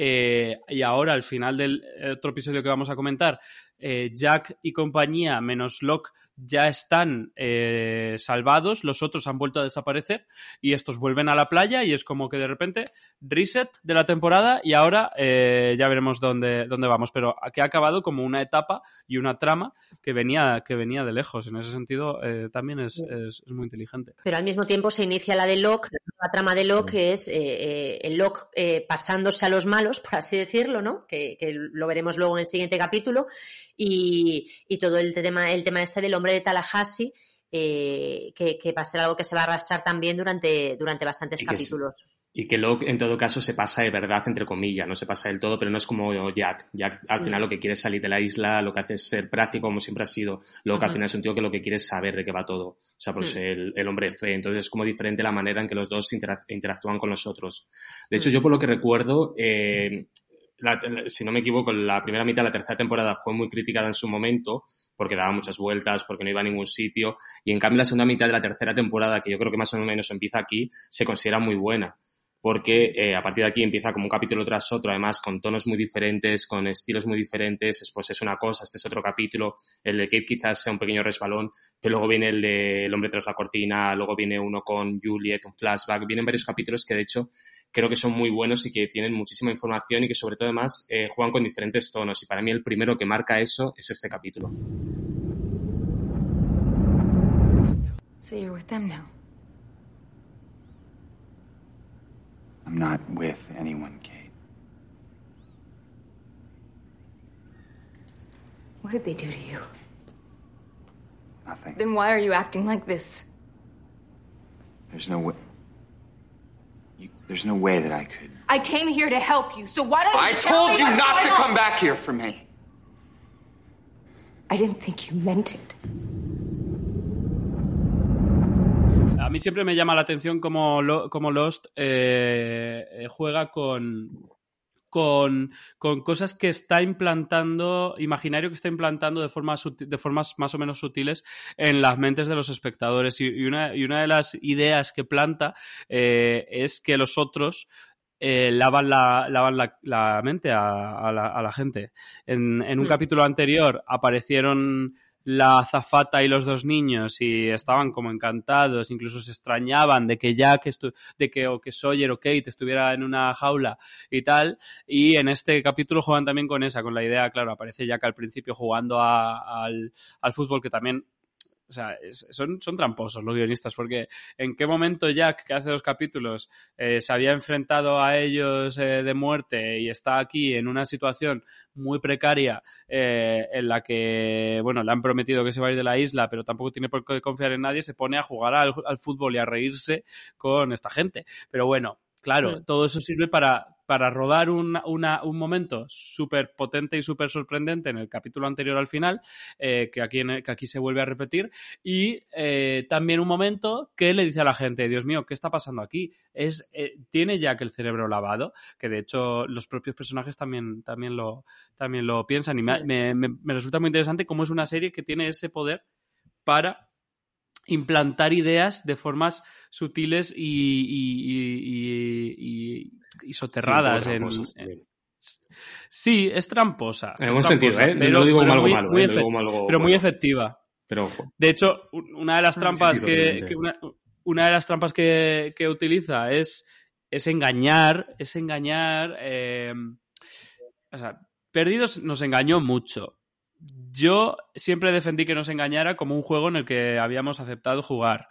eh, y ahora, al final del otro episodio que vamos a comentar, eh, Jack y compañía, menos Locke, ya están eh, salvados, los otros han vuelto a desaparecer y estos vuelven a la playa y es como que de repente reset de la temporada y ahora eh, ya veremos dónde, dónde vamos, pero que ha acabado como una etapa y una trama que venía, que venía de lejos. En ese sentido eh, también es, es, muy inteligente. Pero al mismo tiempo se inicia la de Locke, la trama de Locke que es el Locke pasándose a los malos, por así decirlo, ¿no? Que, que, lo veremos luego en el siguiente capítulo y, y todo el tema, el tema este del hombre de Tallahassee, eh, que, va a ser algo que se va a arrastrar también durante, durante bastantes capítulos. y que Locke, en todo caso, se pasa de verdad, entre comillas, no se pasa del todo, pero no es como Jack. Jack, al final, mm. lo que quiere es salir de la isla, lo que hace es ser práctico, como siempre ha sido. Locke, al final, es un tío que lo que quiere es saber de qué va todo. O sea, pues mm. el, el, hombre fe. Entonces, es como diferente la manera en que los dos interactúan con los otros. De hecho, mm. yo por lo que recuerdo, eh, si no me equivoco, la primera mitad de la tercera temporada fue muy criticada en su momento porque daba muchas vueltas, porque no iba a ningún sitio. Y en cambio la segunda mitad de la tercera temporada, que yo creo que más o menos empieza aquí, se considera muy buena. Porque eh, a partir de aquí empieza como un capítulo tras otro, además con tonos muy diferentes, con estilos muy diferentes. Después es una cosa, este es otro capítulo. El de Kate quizás sea un pequeño resbalón, pero luego viene el de El hombre tras la cortina, luego viene uno con Juliet, un flashback. Vienen varios capítulos que de hecho creo que son muy buenos y que tienen muchísima información y que sobre todo además eh, juegan con diferentes tonos. Y para mí el primero que marca eso es este capítulo. So you're with them now. I'm not with anyone, Kate. What did they do to you? Nothing. Then why are you acting like this? There's no way. There's no way that I could. I came here to help you, so why don't you I told you not to come back here for me. I didn't think you meant it. A mí siempre me llama la atención cómo, lo, cómo Lost eh, eh, juega con, con, con, cosas que está implantando, imaginario que está implantando de, forma de formas más o menos sutiles en las mentes de los espectadores. Y, una, y una, de las ideas que planta eh, es que los otros eh, lavan, la, lavan la, la mente a, a, la, a, la, gente. En, en un hmm. capítulo anterior aparecieron la azafata y los dos niños y estaban como encantados, incluso se extrañaban de que Jack, de que, o que Sawyer o Kate estuviera en una jaula y tal, y en este capítulo juegan también con esa, con la idea, claro, aparece Jack al principio jugando al, al fútbol, que también o sea, son, son tramposos los guionistas, porque en qué momento Jack, que hace dos capítulos, eh, se había enfrentado a ellos eh, de muerte y está aquí en una situación muy precaria eh, en la que, bueno, le han prometido que se va a ir de la isla, pero tampoco tiene por qué confiar en nadie, se pone a jugar al, al fútbol y a reírse con esta gente. Pero bueno, Claro, todo eso sirve para, para rodar un, una, un momento súper potente y súper sorprendente en el capítulo anterior al final, eh, que, aquí que aquí se vuelve a repetir, y eh, también un momento que le dice a la gente, Dios mío, ¿qué está pasando aquí? Es, eh, tiene ya que el cerebro lavado, que de hecho los propios personajes también, también, lo, también lo piensan, y me, me, me resulta muy interesante cómo es una serie que tiene ese poder para implantar ideas de formas sutiles y, y, y, soterradas. Sí, en, sí, es tramposa. En algún sentido, ¿eh? no lo digo como algo malo. pero muy efectiva. Pero De hecho, una de las trampas que, una, de las trampas que, utiliza es, es engañar, es engañar. Eh, o sea, Perdidos nos engañó mucho. Yo siempre defendí que nos engañara como un juego en el que habíamos aceptado jugar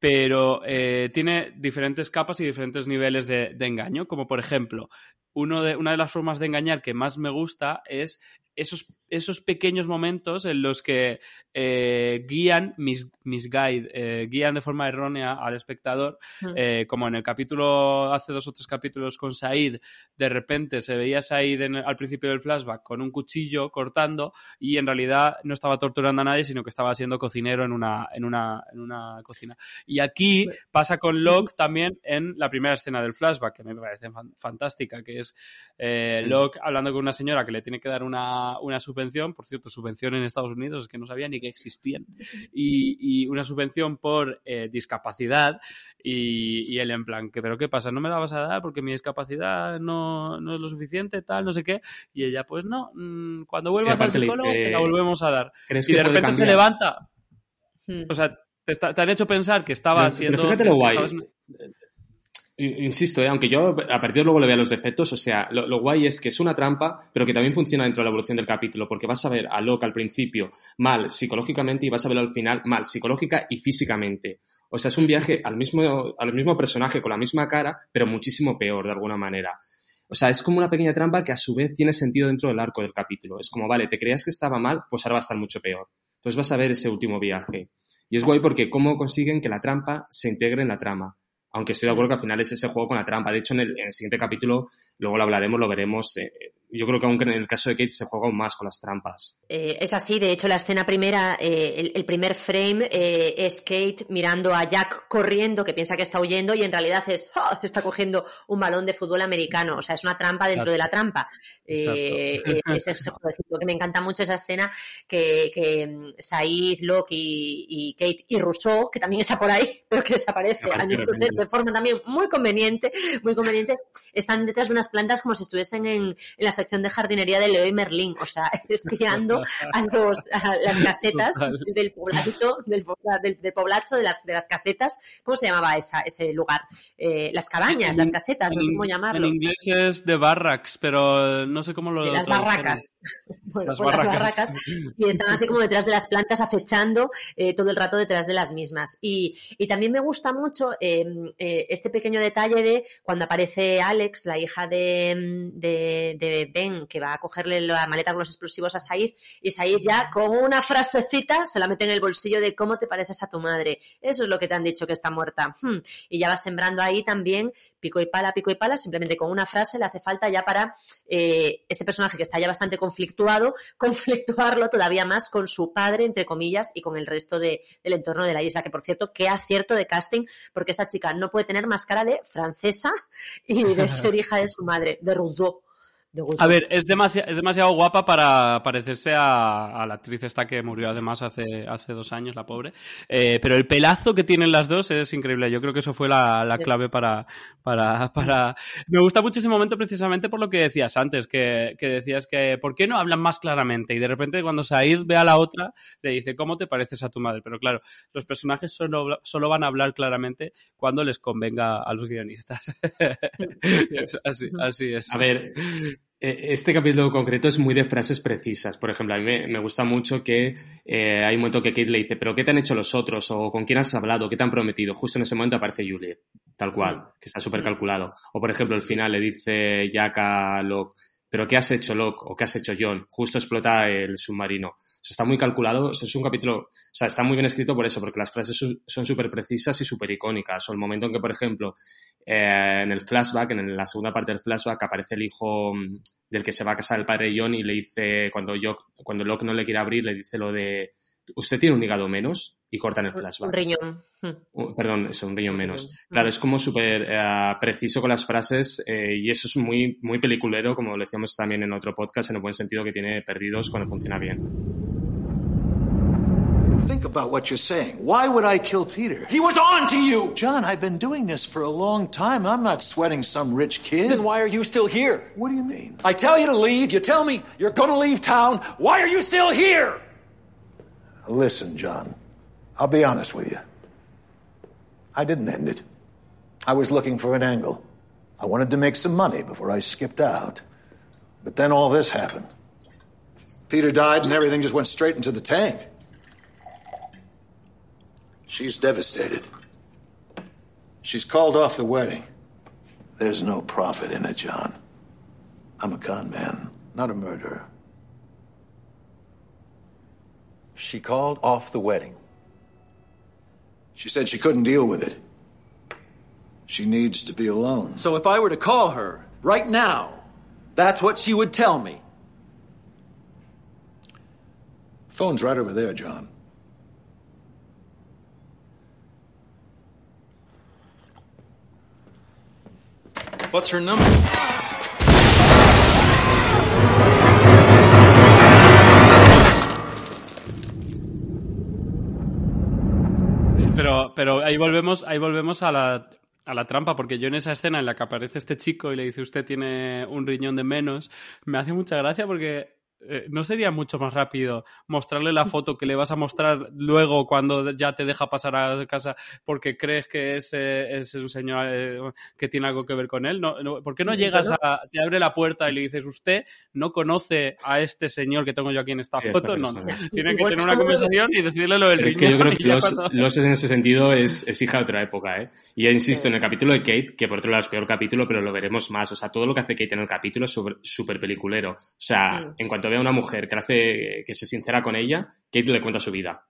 pero eh, tiene diferentes capas y diferentes niveles de, de, engaño, como por ejemplo, uno de, una de las formas de engañar que más me gusta es esos, esos pequeños momentos en los que eh, guían, mis, mis guide, eh, guían de forma errónea al espectador, hmm. eh, como en el capítulo, hace dos o tres capítulos con Said, de repente se veía Said al principio del flashback con un cuchillo cortando y en realidad no estaba torturando a nadie, sino que estaba siendo cocinero en una, en una, en una cocina. Y aquí pasa con Locke también en la primera escena del flashback, que me parece fantástica, que es Locke hablando con una señora que le tiene que dar una una, subvención, por cierto, subvención en Estados Unidos, es que no sabía ni que existían, y, una subvención por eh, discapacidad, y, él en plan, ¿pero qué pasa? ¿No me la vas a dar porque mi discapacidad no, es lo suficiente, tal, no sé qué? Y ella, pues no, mm, cuando vuelvas al psicólogo te la volvemos a dar. y de repente se levanta. Hmm. O sea, te, han hecho pensar que estaba haciendo... Pero guay. Insisto, ¿eh? aunque yo a partir de luego le vea los defectos, o sea, lo, guay es que es una trampa, pero que también funciona dentro de la evolución del capítulo, porque vas a ver a Locke al principio mal psicológicamente y vas a verlo al final mal psicológica y físicamente. O sea, es un viaje al mismo, al mismo personaje con la misma cara, pero muchísimo peor de alguna manera. O sea, es como una pequeña trampa que a su vez tiene sentido dentro del arco del capítulo. Es como, vale, te creías que estaba mal, pues ahora va a estar mucho peor. Entonces vas a ver ese último viaje. Y es guay porque cómo consiguen que la trampa se integre en la trama aunque estoy de acuerdo que al final es ese juego con la trampa. De hecho, en el, siguiente capítulo, luego lo hablaremos, lo veremos, eh, yo creo que aunque en el caso de Kate se juega aún más con las trampas. Eh, es así, de hecho la escena primera, eh, el, primer frame eh, es Kate mirando a Jack corriendo, que piensa que está huyendo y en realidad es, ¡oh! está cogiendo un balón de fútbol americano, o sea, es una trampa dentro de la trampa. es ese juego de que me encanta mucho esa escena que, que mm, Said, Locke y, Kate y Rousseau, que también está por ahí, pero que desaparece de forma también muy conveniente, muy conveniente, están detrás de unas plantas como si estuviesen en, en las sección de jardinería de Leoy Merlin, o sea, espiando a, los, a las casetas del pobladito, del, del, poblacho de las, de las casetas, ¿cómo se llamaba esa, ese lugar? Eh, las cabañas, las casetas, no sé cómo llamarlo. En inglés es de barracks, pero no sé cómo lo... De las barracas. Bueno, las, pues las barracas. Y están así como detrás de las plantas, acechando eh, todo el rato detrás de las mismas. Y, y también me gusta mucho em, eh, este pequeño detalle de cuando aparece Alex, la hija de, de, de Ben, que va a cogerle la maleta con los explosivos a Said, y Said ya con una frasecita se la mete en el bolsillo de cómo te pareces a tu madre. Eso es lo que te han dicho que está muerta. Hmm. Y ya va sembrando ahí también pico y pala, pico y pala, simplemente con una frase le hace falta ya para eh, este personaje que está ya bastante conflictuado, conflictuarlo todavía más con su padre, entre comillas, y con el resto del entorno de la isla, que por cierto, qué acierto de casting, porque esta chica no puede tener más cara de francesa y de ser hija de su madre, de Rousseau. A ver, es, demasiado, es demasiado guapa para parecerse a, la actriz esta que murió además hace, hace dos años, la pobre. Eh, pero el pelazo que tienen las dos es increíble. Yo creo que eso fue la, clave para, para, para... Me gusta mucho ese momento precisamente por lo que decías antes, que, decías que ¿por qué no hablan más claramente? Y de repente cuando Said ve a la otra, le dice ¿cómo te pareces a tu madre? Pero claro, los personajes solo, solo van a hablar claramente cuando les convenga a los guionistas. así, así es. A ver, este capítulo concreto es muy de frases precisas. Por ejemplo, a mí me, gusta mucho que eh, hay un momento que Kate le dice, pero ¿qué te han hecho los otros? ¿O con quién has hablado? ¿Qué te han prometido? Justo en ese momento aparece Juliet, tal cual, mm. que está súper calculado. O por ejemplo, al final le dice Jack a Locke, pero ¿qué has hecho Locke? ¿O qué has hecho John? Justo explota el submarino. Está muy calculado. es un capítulo, o sea, está muy bien escrito por eso, porque las frases son súper precisas y súper icónicas. O el momento en que, por ejemplo, eh, en el flashback, en la segunda parte del flashback, aparece el hijo mm, del que se va a casar el padre John y le dice, cuando, yo, cuando Locke no le quiere abrir, le dice lo de, ¿usted tiene un hígado menos? Y cortan el flashback. Un riñón. perdón, es un riñón menos. Claro, es como súper eh, preciso con las frases eh, y eso es muy, muy peliculero, como lo decíamos también en otro podcast, en el buen sentido que tiene perdidos cuando funciona bien. Think about what you're saying. Why would I kill Peter? He was on to you! John, I've been doing this for a long time. I'm not sweating some rich kid. Then why are you still here? What do you mean? I tell you to leave. You tell me you're gonna leave town. Why are you still here? Listen, John, I'll be honest with you. I didn't end it. I was looking for an angle. I wanted to make some money before I skipped out. But then all this happened. Peter died and everything just went straight into the tank. She's devastated. She's called off the wedding. There's no profit in it, John. I'm a con man, not a murderer. She called off the wedding. She said she couldn't deal with it. She needs to be alone. So if I were to call her right now, that's what she would tell me. Phone's right over there, John. What's her number? Pero, ahí volvemos, ahí volvemos a la, a la trampa, porque yo en esa escena en la que aparece este chico y le dice usted tiene un riñón de menos, me hace mucha gracia porque eh, ¿no sería mucho más rápido mostrarle la foto que le vas a mostrar luego cuando ya te deja pasar a casa porque crees que es, eh, es un señor eh, que tiene algo que ver con él? ¿No, no, por qué no llegas a, te abre la puerta y le dices, usted no conoce a este señor que tengo yo aquí en esta Sí, foto? esta No, no. Tiene que tener una conversación y decirle lo del Pero es que yo creo que los, cuando- los en ese sentido es, es hija de otra época, ¿eh? Y ya insisto, en el capítulo de Kate, que por otro lado es peor capítulo, pero lo veremos más. O sea, todo lo que hace Kate en el capítulo es súper peliculero. O sea, en cuanto ve a una mujer que hace, que se sincera con ella, Kate le cuenta su vida.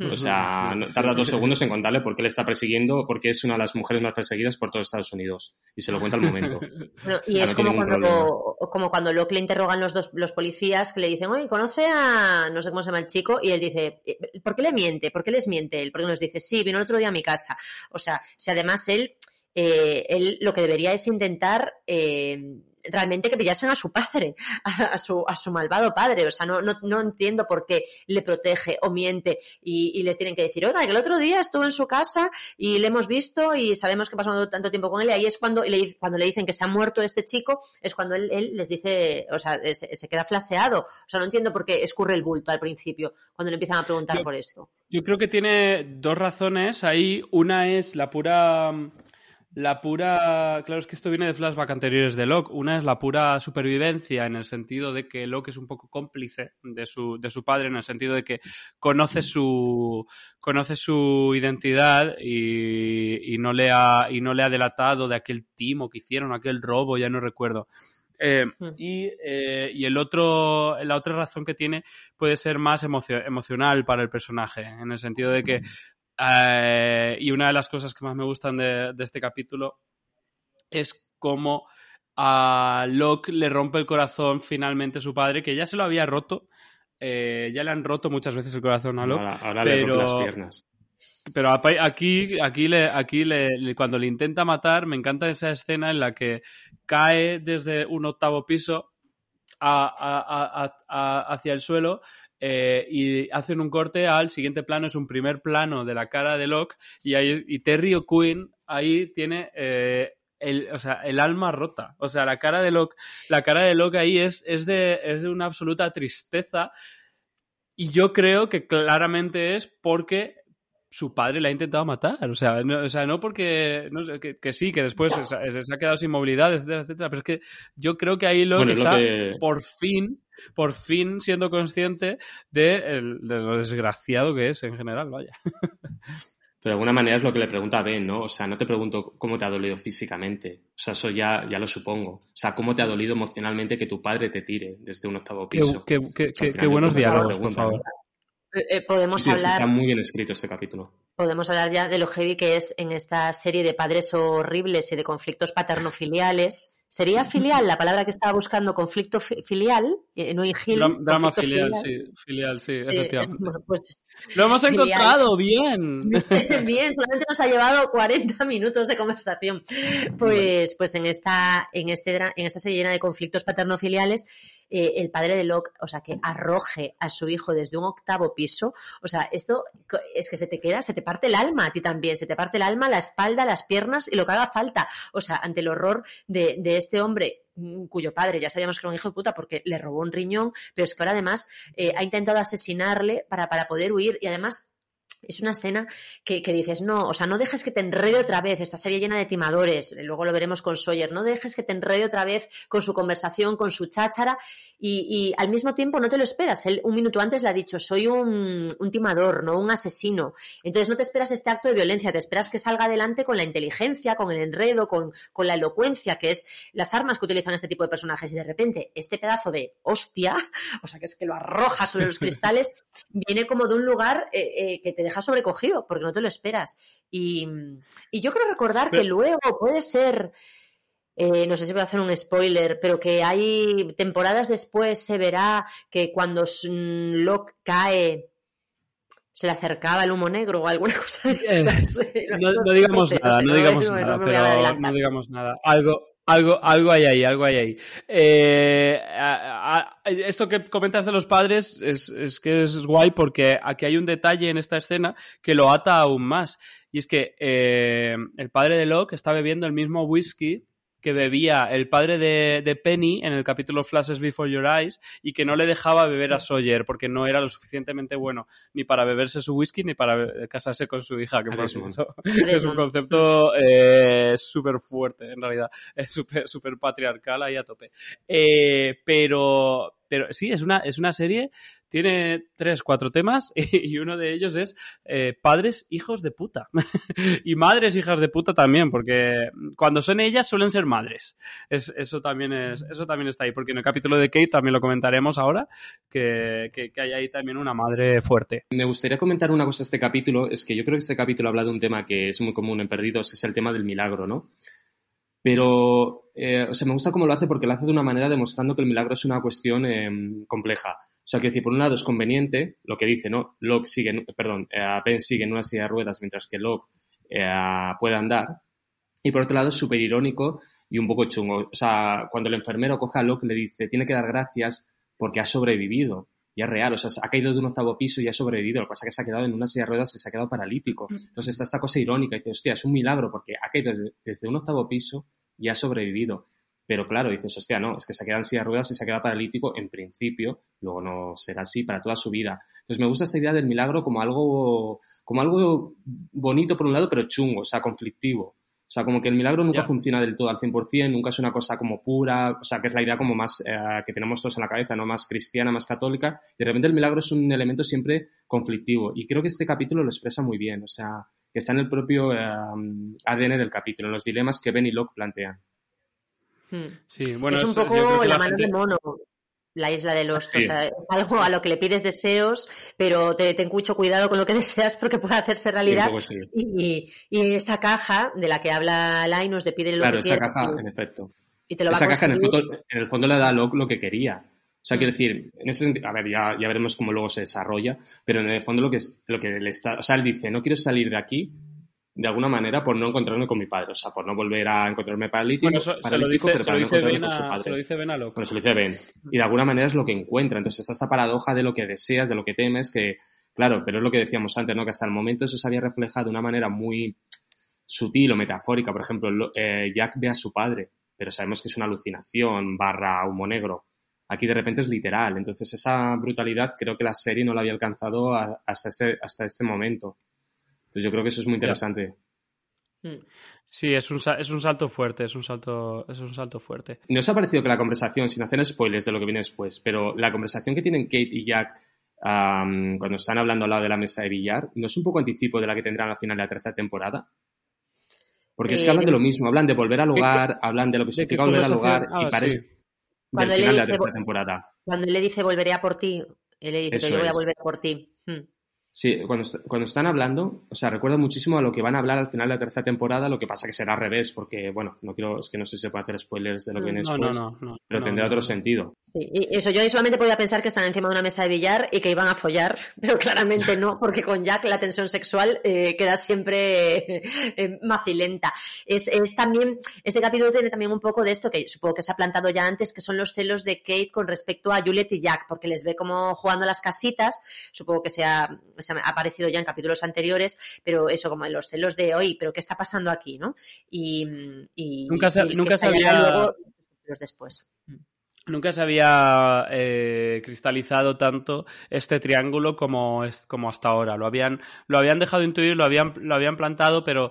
O sea, no- tarda dos segundos en contarle por qué le está persiguiendo, porque es una de las mujeres más perseguidas por todos Estados Unidos. Y se lo cuenta al momento. Bueno, y sea, es no como cuando, como cuando Locke le interrogan los dos los policías que le dicen, oye, ¿conoce a no sé cómo se llama el chico? Y él dice, "Eh, ¿por qué le miente? ¿Por qué les miente él? Porque nos dice, sí, vino el otro día a mi casa. O sea, si además él, eh, él lo que debería es intentar eh, realmente que pillasen a su padre, a, a su, a su malvado padre. O sea, no, no, no entiendo por qué le protege o miente y, y les tienen que decir, oiga, que el otro día estuvo en su casa y le hemos visto y sabemos que pasó tanto tiempo con él y ahí es cuando le, cuando le dicen que se ha muerto este chico, es cuando él, él les dice, o sea, se, se queda flaseado. O sea, no entiendo por qué escurre el bulto al principio, cuando le empiezan a preguntar Yo- por esto. Yo creo que tiene dos razones ahí. Una es la pura. La pura. Claro, es que esto viene de flashback anteriores de Locke. Una es la pura supervivencia, en el sentido de que Locke es un poco cómplice de su, de su padre, en el sentido de que conoce su. conoce su identidad y, y no le ha. y no le ha delatado de aquel timo que hicieron, aquel robo, ya no recuerdo. Eh, Mm. y, eh, y el otro, la otra razón que tiene puede ser más emocio- emocional para el personaje, en el sentido de que, eh, y una de las cosas que más me gustan de, de este capítulo es cómo a Locke le rompe el corazón finalmente su padre, que ya se lo había roto, eh, ya le han roto muchas veces el corazón a Locke, Ahora, ahora le rompe pero- las piernas. pero aquí, aquí, le, aquí le, cuando le intenta matar, me encanta esa escena en la que cae desde un octavo piso a- hacia el suelo eh, y hacen un corte al siguiente plano, es un primer plano de la cara de Locke y, ahí, y Terry O'Quinn ahí tiene eh, el, o sea, el alma rota. O sea, la cara de Locke, la cara de Locke ahí es, es, de, es de una absoluta tristeza y yo creo que claramente es porque su padre le ha intentado matar. O sea, no, o sea, no porque. no que, que sí, que después se, se- se ha quedado sin movilidad, etcétera, etcétera. Pero es que yo creo que ahí Bueno, lo está que- por fin, por fin siendo consciente de, el- de lo desgraciado que es en general, vaya. Pero de alguna manera es lo que le pregunta a Ben, ¿no? O sea, no te pregunto cómo te ha dolido físicamente. O sea, eso ya, ya lo supongo. O sea, cómo te ha dolido emocionalmente que tu padre te tire desde un octavo piso. qué- qué- O sea, al qué- final qué buenos diálogos, por favor. Eh, podemos Sí, es que hablar está muy bien escrito este capítulo. podemos hablar ya de lo heavy que es en esta serie de padres horribles y de conflictos paterno-filiales. ¿Sería filial la palabra que estaba buscando? ¿Conflicto fi- filial? Eh, no ingil, Dram- drama conflicto filial, sí, filial, sí, Sí, efectivamente. bueno, pues Lo hemos filial. encontrado, bien. Bien, solamente nos ha llevado 40 minutos de conversación. Pues, pues en esta, en este en esta serie llena de conflictos paterno-filiales, eh, el padre de Locke, o sea, que arroje a su hijo desde un octavo piso, o sea, esto es que se te queda, se te parte el alma a ti también, se te parte el alma, la espalda, las piernas y lo que haga falta. O sea, ante el horror de, de este hombre mm, cuyo padre ya sabíamos que era un hijo de puta porque le robó un riñón, pero es que ahora además eh, ha intentado asesinarle para, para poder huir y además es una escena que, que, dices, no, o sea, no dejes que te enrede otra vez esta serie llena de timadores, luego lo veremos con Sawyer, no dejes que te enrede otra vez con su conversación, con su cháchara y, y al mismo tiempo no te lo esperas. Él un minuto antes le ha dicho, soy un, un, timador, no un asesino. Entonces no te esperas este acto de violencia, te esperas que salga adelante con la inteligencia, con el enredo, con, con la elocuencia, que es las armas que utilizan este tipo de personajes. Y de repente este pedazo de hostia, o sea, que es que lo arroja sobre los cristales, viene como de un lugar eh, eh, que te deja sobrecogido, porque no te lo esperas. Y, y yo creo recordar pero... que luego puede ser, eh, no sé si voy a hacer un spoiler, pero que hay temporadas después se verá que cuando Locke cae se le acercaba el humo negro o alguna cosa de estas. no, no, digamos no sé, nada, no digamos nada, pero no digamos nada. Algo, algo, algo hay ahí, algo hay ahí. Eh, esto que comentas de los padres es, es, que es guay porque aquí hay un detalle en esta escena que lo ata aún más. Y es que eh, el padre de Locke está bebiendo el mismo whisky que bebía el padre de, de, Penny en el capítulo Flashes Before Your Eyes y que no le dejaba beber a Sawyer porque no era lo suficientemente bueno ni para beberse su whisky ni para casarse con su hija, que por cierto es un concepto eh, súper fuerte en realidad, es súper super patriarcal ahí a tope. Eh, pero, pero sí, es una, es una serie tiene tres, cuatro temas y uno de ellos es eh, padres hijos de puta. y madres hijas de puta también, porque cuando son ellas suelen ser madres. Es, eso, también es, eso también está ahí, porque en el capítulo de Kate también lo comentaremos ahora, que, que, que hay ahí también una madre fuerte. Me gustaría comentar una cosa de este capítulo, es que yo creo que este capítulo habla de un tema que es muy común en Perdidos, que es el tema del milagro, ¿no? Pero, eh, o sea, me gusta cómo lo hace porque lo hace de una manera demostrando que el milagro es una cuestión eh, compleja. O sea, que decir, por un lado es conveniente lo que dice, ¿no? Locke sigue, perdón, eh, Ben sigue en una silla de ruedas mientras que Locke eh, puede andar. Y por otro lado es súper irónico y un poco chungo. O sea, cuando el enfermero coge a Locke le dice, tiene que dar gracias porque ha sobrevivido. Y es real, o sea, ha caído de un octavo piso y ha sobrevivido. Lo que pasa es que se ha quedado en una silla de ruedas y se ha quedado paralítico. Entonces está esta cosa irónica. Y dice, hostia, es un milagro porque ha caído desde, desde un octavo piso y ha sobrevivido. Pero claro, dices, hostia, no, es que se queda en silla de ruedas y se queda paralítico en principio, luego no será así para toda su vida. Entonces me gusta esta idea del milagro como algo, como algo bonito por un lado, pero chungo, o sea, conflictivo. O sea, como que el milagro nunca yeah. funciona del todo al 100%, nunca es una cosa como pura, o sea, que es la idea como más eh, que tenemos todos en la cabeza, ¿no? Más cristiana, más católica. Y de repente el milagro es un elemento siempre conflictivo. Y creo que este capítulo lo expresa muy bien, o sea, que está en el propio eh, ADN del capítulo, en los dilemas que Ben y Locke plantean. Sí, bueno, es un poco la, mano gente... de mono, la isla de los. Sí. O sea, es algo a lo que le pides deseos, pero te, ten mucho cuidado con lo que deseas porque puede hacerse realidad. Sí, y, y, esa caja de la que habla Linus de pide lo claro, que esa quieres. caja, y, en efecto. Y te lo esa va a caja, en el, fondo, en el fondo, le da a Locke lo que quería. O sea, quiero decir, en ese sentido, a ver, ya, ya veremos cómo luego se desarrolla, pero en el fondo lo que, lo que le está, o sea, él dice, no quiero salir de aquí de alguna manera por no encontrarme con mi padre, o sea, por no volver a encontrarme paralítico, bueno, eso, paralítico se lo dice, pero para Ben con su padre. se lo dice Ben a Locke. Bueno, se lo dice Ben. Y de alguna manera es lo que encuentra. Entonces está esta paradoja de lo que deseas, de lo que temes, que, claro, pero es lo que decíamos antes, ¿no? Que hasta el momento eso se había reflejado de una manera muy sutil o metafórica. Por ejemplo, eh, Jack ve a su padre, pero sabemos que es una alucinación barra humo negro. Aquí de repente es literal. Entonces esa brutalidad creo que la serie no la había alcanzado a, hasta, este, hasta este momento. Entonces yo creo que eso es muy interesante. Yeah. Sí, es un, es un salto fuerte, es un salto, es un salto fuerte. ¿No os ha parecido que la conversación, sin hacer spoilers de lo que viene después, pero la conversación que tienen Kate y Jack um, cuando están hablando al lado de la mesa de billar, ¿no es un poco anticipo de la que tendrán al final de la tercera temporada? Porque eh, es que hablan de lo mismo, hablan de volver al hogar, hablan de lo que significa volver al hogar ah, y parece sí. del final dice, de la tercera temporada. Cuando él le dice volveré a por ti, él le dice yo voy a volver a por ti. Hmm. Sí, cuando, cuando están hablando, o sea, recuerda muchísimo a lo que van a hablar al final de la tercera temporada, lo que pasa que será al revés, porque, bueno, no quiero, es que no sé si se puede hacer spoilers de lo que viene no, después, no, no, pero tendrá otro sentido. Sí, y eso yo solamente podía pensar que están encima de una mesa de billar y que iban a follar, pero claramente no, porque con Jack la tensión sexual eh, queda siempre eh, macilenta. Es, es, también, este capítulo tiene también un poco de esto que supongo que se ha plantado ya antes, que son los celos de Kate con respecto a Juliet y Jack, porque les ve como jugando a las casitas, supongo que se ha, se ha aparecido ya en capítulos anteriores, pero eso como en los celos de hoy, pero ¿qué está pasando aquí, no? Y, y nunca, se, y nunca sabía... Luego, después. Nunca se había eh, cristalizado tanto este triángulo como, como hasta ahora. Lo habían, lo habían dejado intuir, lo habían, lo habían plantado, pero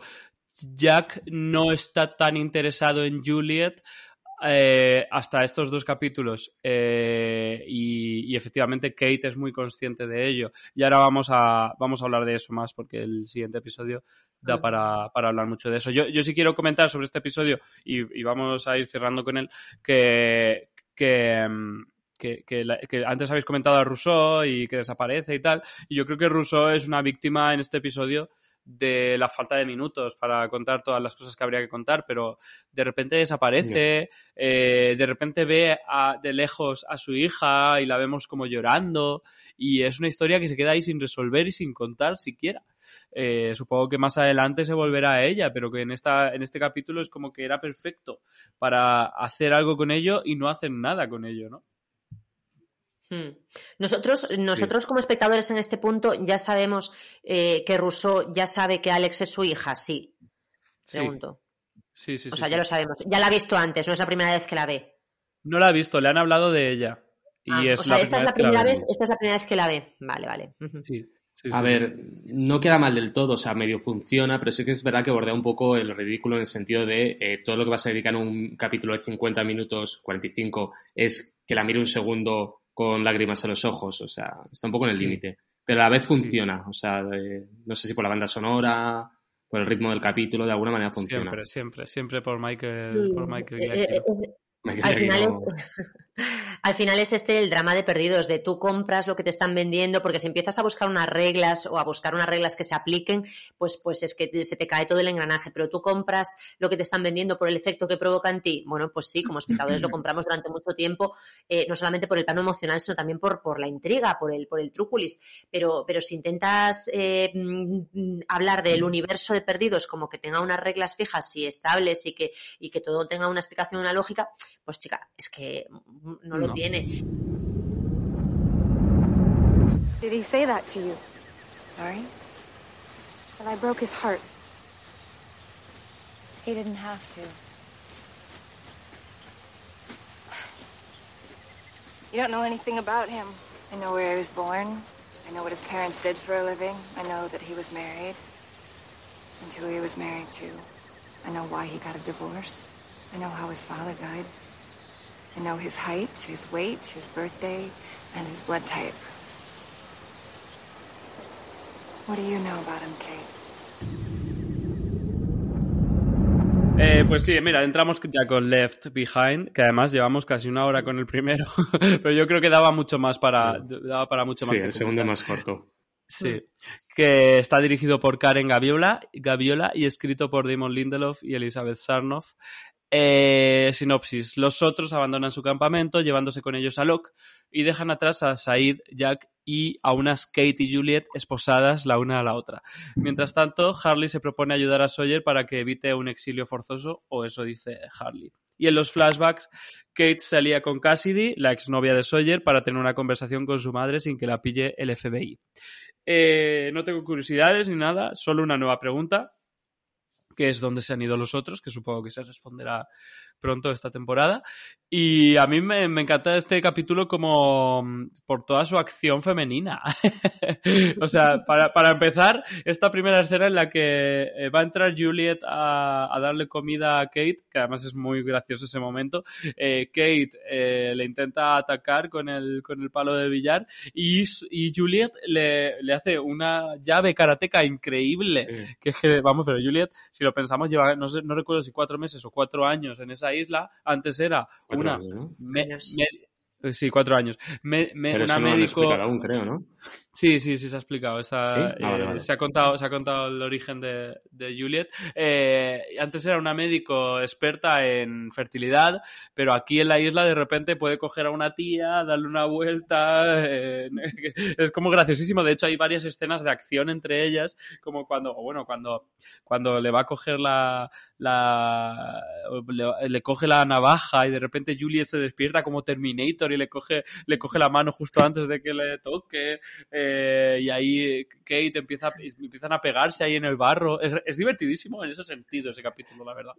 Jack no está tan interesado en Juliet eh, hasta estos dos capítulos eh, y, y, efectivamente Kate es muy consciente de ello y ahora vamos a, vamos a hablar de eso más porque el siguiente episodio da para, para hablar mucho de eso. Yo, yo sí quiero comentar sobre este episodio y, y vamos a ir cerrando con él que, Mm, que, que, que, antes habéis comentado a Rousseau y que desaparece y tal. Y yo creo que Rousseau es una víctima en este episodio de la falta de minutos para contar todas las cosas que habría que contar, pero de repente desaparece, eh, de repente ve a, de lejos a su hija y la vemos como llorando y es una historia que se queda ahí sin resolver y sin contar siquiera. Eh, supongo que más adelante se volverá a ella, pero que en, esta, en este capítulo es como que era perfecto para hacer algo con ello y no hacen nada con ello, ¿no? Hmm. Nosotros, nosotros sí. como espectadores en este punto ya sabemos eh, que Rousseau ya sabe que Alex es su hija, sí. Pregunto. Sí, sí, sí. O sea, ya lo sabemos. Ya la ha visto antes, no es la primera vez que la ve. No la ha visto, le han hablado de ella. Y ah, es o sea, la esta es la primera vez, esta es la primera vez que la ve. Vale, vale. Sí. Sí, a sí, ver, no queda mal del todo, o sea, medio funciona, pero sí que es verdad que bordea un poco el ridículo en el sentido de eh, todo lo que vas a dedicar en un capítulo de 50 minutos, 45, es que la mire un segundo con lágrimas en los ojos, o sea, está un poco en el Sí. límite. Pero a la vez funciona, o sea, de- no sé si por la banda sonora, por el ritmo del capítulo, de alguna manera funciona. Siempre, siempre, siempre por Michael, Sí, por Michael eh, eh, es- al final, es, al final es este el drama de perdidos, de tú compras lo que te están vendiendo, porque si empiezas a buscar unas reglas o a buscar unas reglas que se apliquen, pues, pues es que te- se te cae todo el engranaje, pero tú compras lo que te están vendiendo por el efecto que provoca en ti. Bueno, pues sí, como espectadores lo compramos durante mucho tiempo, eh, no solamente por el plano emocional, sino también por, por la intriga, por el, por el trúculis. Pero, pero si intentas eh, mm, mm, hablar del universo de perdidos como que tenga unas reglas fijas y estables y que, y que todo tenga una explicación, una lógica, pues chica, es que no lo No. tiene. Did he say that to you? Sorry? That I broke his heart? He didn't have to. You don't know anything about him. I know where he was born. I know what his parents did for a living. I know that he was married. And who he was married to. I know why he got a divorce. I know how his father died. I know his height, his weight, his birthday, and his blood type. What do you know about him, Kate? Eh, pues sí, mira, entramos ya con Left Behind, que además llevamos casi una hora con el primero, pero yo creo que daba mucho más para, daba para mucho más. Sí, el segundo comentar. más corto. Sí, que está dirigido por Karen Gaviola, Gaviola y escrito por Damon Lindelof y Elizabeth Sarnoff. Eh, sinopsis. Los otros abandonan su campamento, llevándose con ellos a Locke, y dejan atrás a Said, Jack y a unas Kate y Juliet esposadas la una a la otra. Mientras tanto, Harley se propone ayudar a Sawyer para que evite un exilio forzoso, o eso dice Harley. Y en los flashbacks, Kate se alía con Cassidy, la exnovia de Sawyer, para tener una conversación con su madre sin que la pille el FBI. Eh, no tengo curiosidades ni nada, solo una nueva pregunta, que es dónde se han ido los otros, que supongo que se responderá pronto esta temporada. Y a mí me, me encanta este capítulo como mm, por toda su acción femenina. o sea, para, para empezar, esta primera escena en la que eh, va a entrar Juliet a, a darle comida a Kate, que además es muy gracioso ese momento. Eh, Kate eh, le intenta atacar con el, con el palo de billar y, y Juliet le, le hace una llave karateca increíble. Sí. Que es que, vamos, pero Juliet, si lo pensamos, lleva, no, sé, no recuerdo si cuatro meses o cuatro años en esa isla. Antes era Cuatro una. años, ¿no? me- Menos. me- sí, cuatro años. Me- me- Pero una eso no lo han médico. explicado aún, creo, ¿no? Sí, sí, sí se ha explicado. Ah, eh, Se, ha contado, se ha contado el origen de, de Juliet. Eh, antes era una médico experta en fertilidad, pero aquí en la isla de repente puede coger a una tía, darle una vuelta. Eh, es como graciosísimo. De hecho, hay varias escenas de acción entre ellas, como cuando, bueno, cuando, cuando le va a coger la, la le, coge la navaja y de repente Juliet se despierta como Terminator y le coge, le coge la mano justo antes de que le toque. Eh, y ahí Kate empieza, empiezan a pegarse ahí en el barro. Es, divertidísimo en ese sentido ese capítulo, la verdad.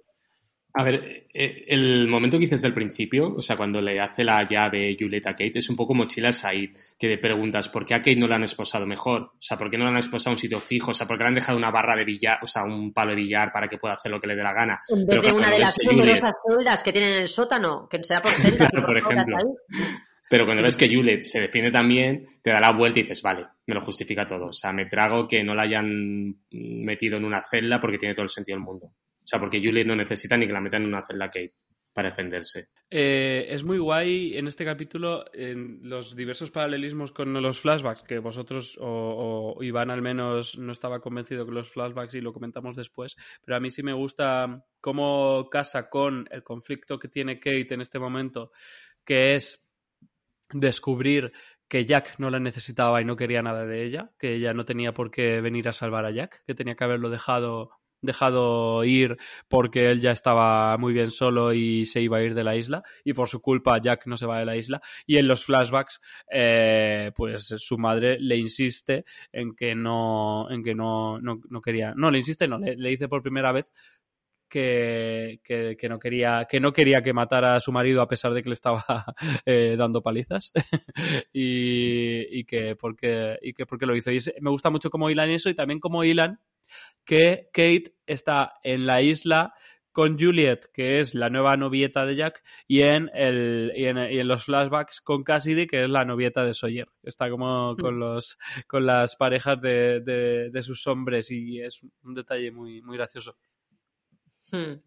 A ver, eh, el momento que dices del principio, o sea, cuando le hace la llave Juliet a Kate, es un poco mochila Said, que te preguntas, ¿por qué a Kate no la han esposado mejor? O sea, ¿por qué no la han esposado a un sitio fijo? O sea, ¿por qué le han dejado una barra de billar, o sea, un palo de billar para que pueda hacer lo que le dé la gana? En vez de una de las numerosas celdas que tienen en el sótano, que sea por celdas. claro, por ejemplo. Pero cuando ves que Juliet se defiende también, te da la vuelta y dices, vale, me lo justifica todo. O sea, me trago que no la hayan metido en una celda porque tiene todo el sentido del mundo. O sea, porque Juliet no necesita ni que la metan en una celda Kate para defenderse. Eh, es muy guay en este capítulo en los diversos paralelismos con los flashbacks, que vosotros o, Iván al menos no estaba convencido con los flashbacks y lo comentamos después, pero a mí sí me gusta cómo casa con el conflicto que tiene Kate en este momento, que es descubrir que Jack no la necesitaba y no quería nada de ella, que ella no tenía por qué venir a salvar a Jack, que tenía que haberlo dejado dejado ir porque él ya estaba muy bien solo y se iba a ir de la isla y por su culpa Jack no se va de la isla y en los flashbacks eh, pues su madre le insiste en que no en que no, no, quería no le insiste no le, dice por primera vez que, que, no quería que no quería que matara a su marido a pesar de que le estaba eh, dando palizas. Y, y, que porque y que porque lo hizo. Y me gusta mucho como hilan eso y también como hilan que Kate está en la isla con Juliet, que es la nueva novieta de Jack, y en, el, y en, los flashbacks con Cassidy, que es la novieta de Sawyer. Está como hmm. con, los, con las parejas de, de, sus hombres y es un detalle muy, muy gracioso. Hmm.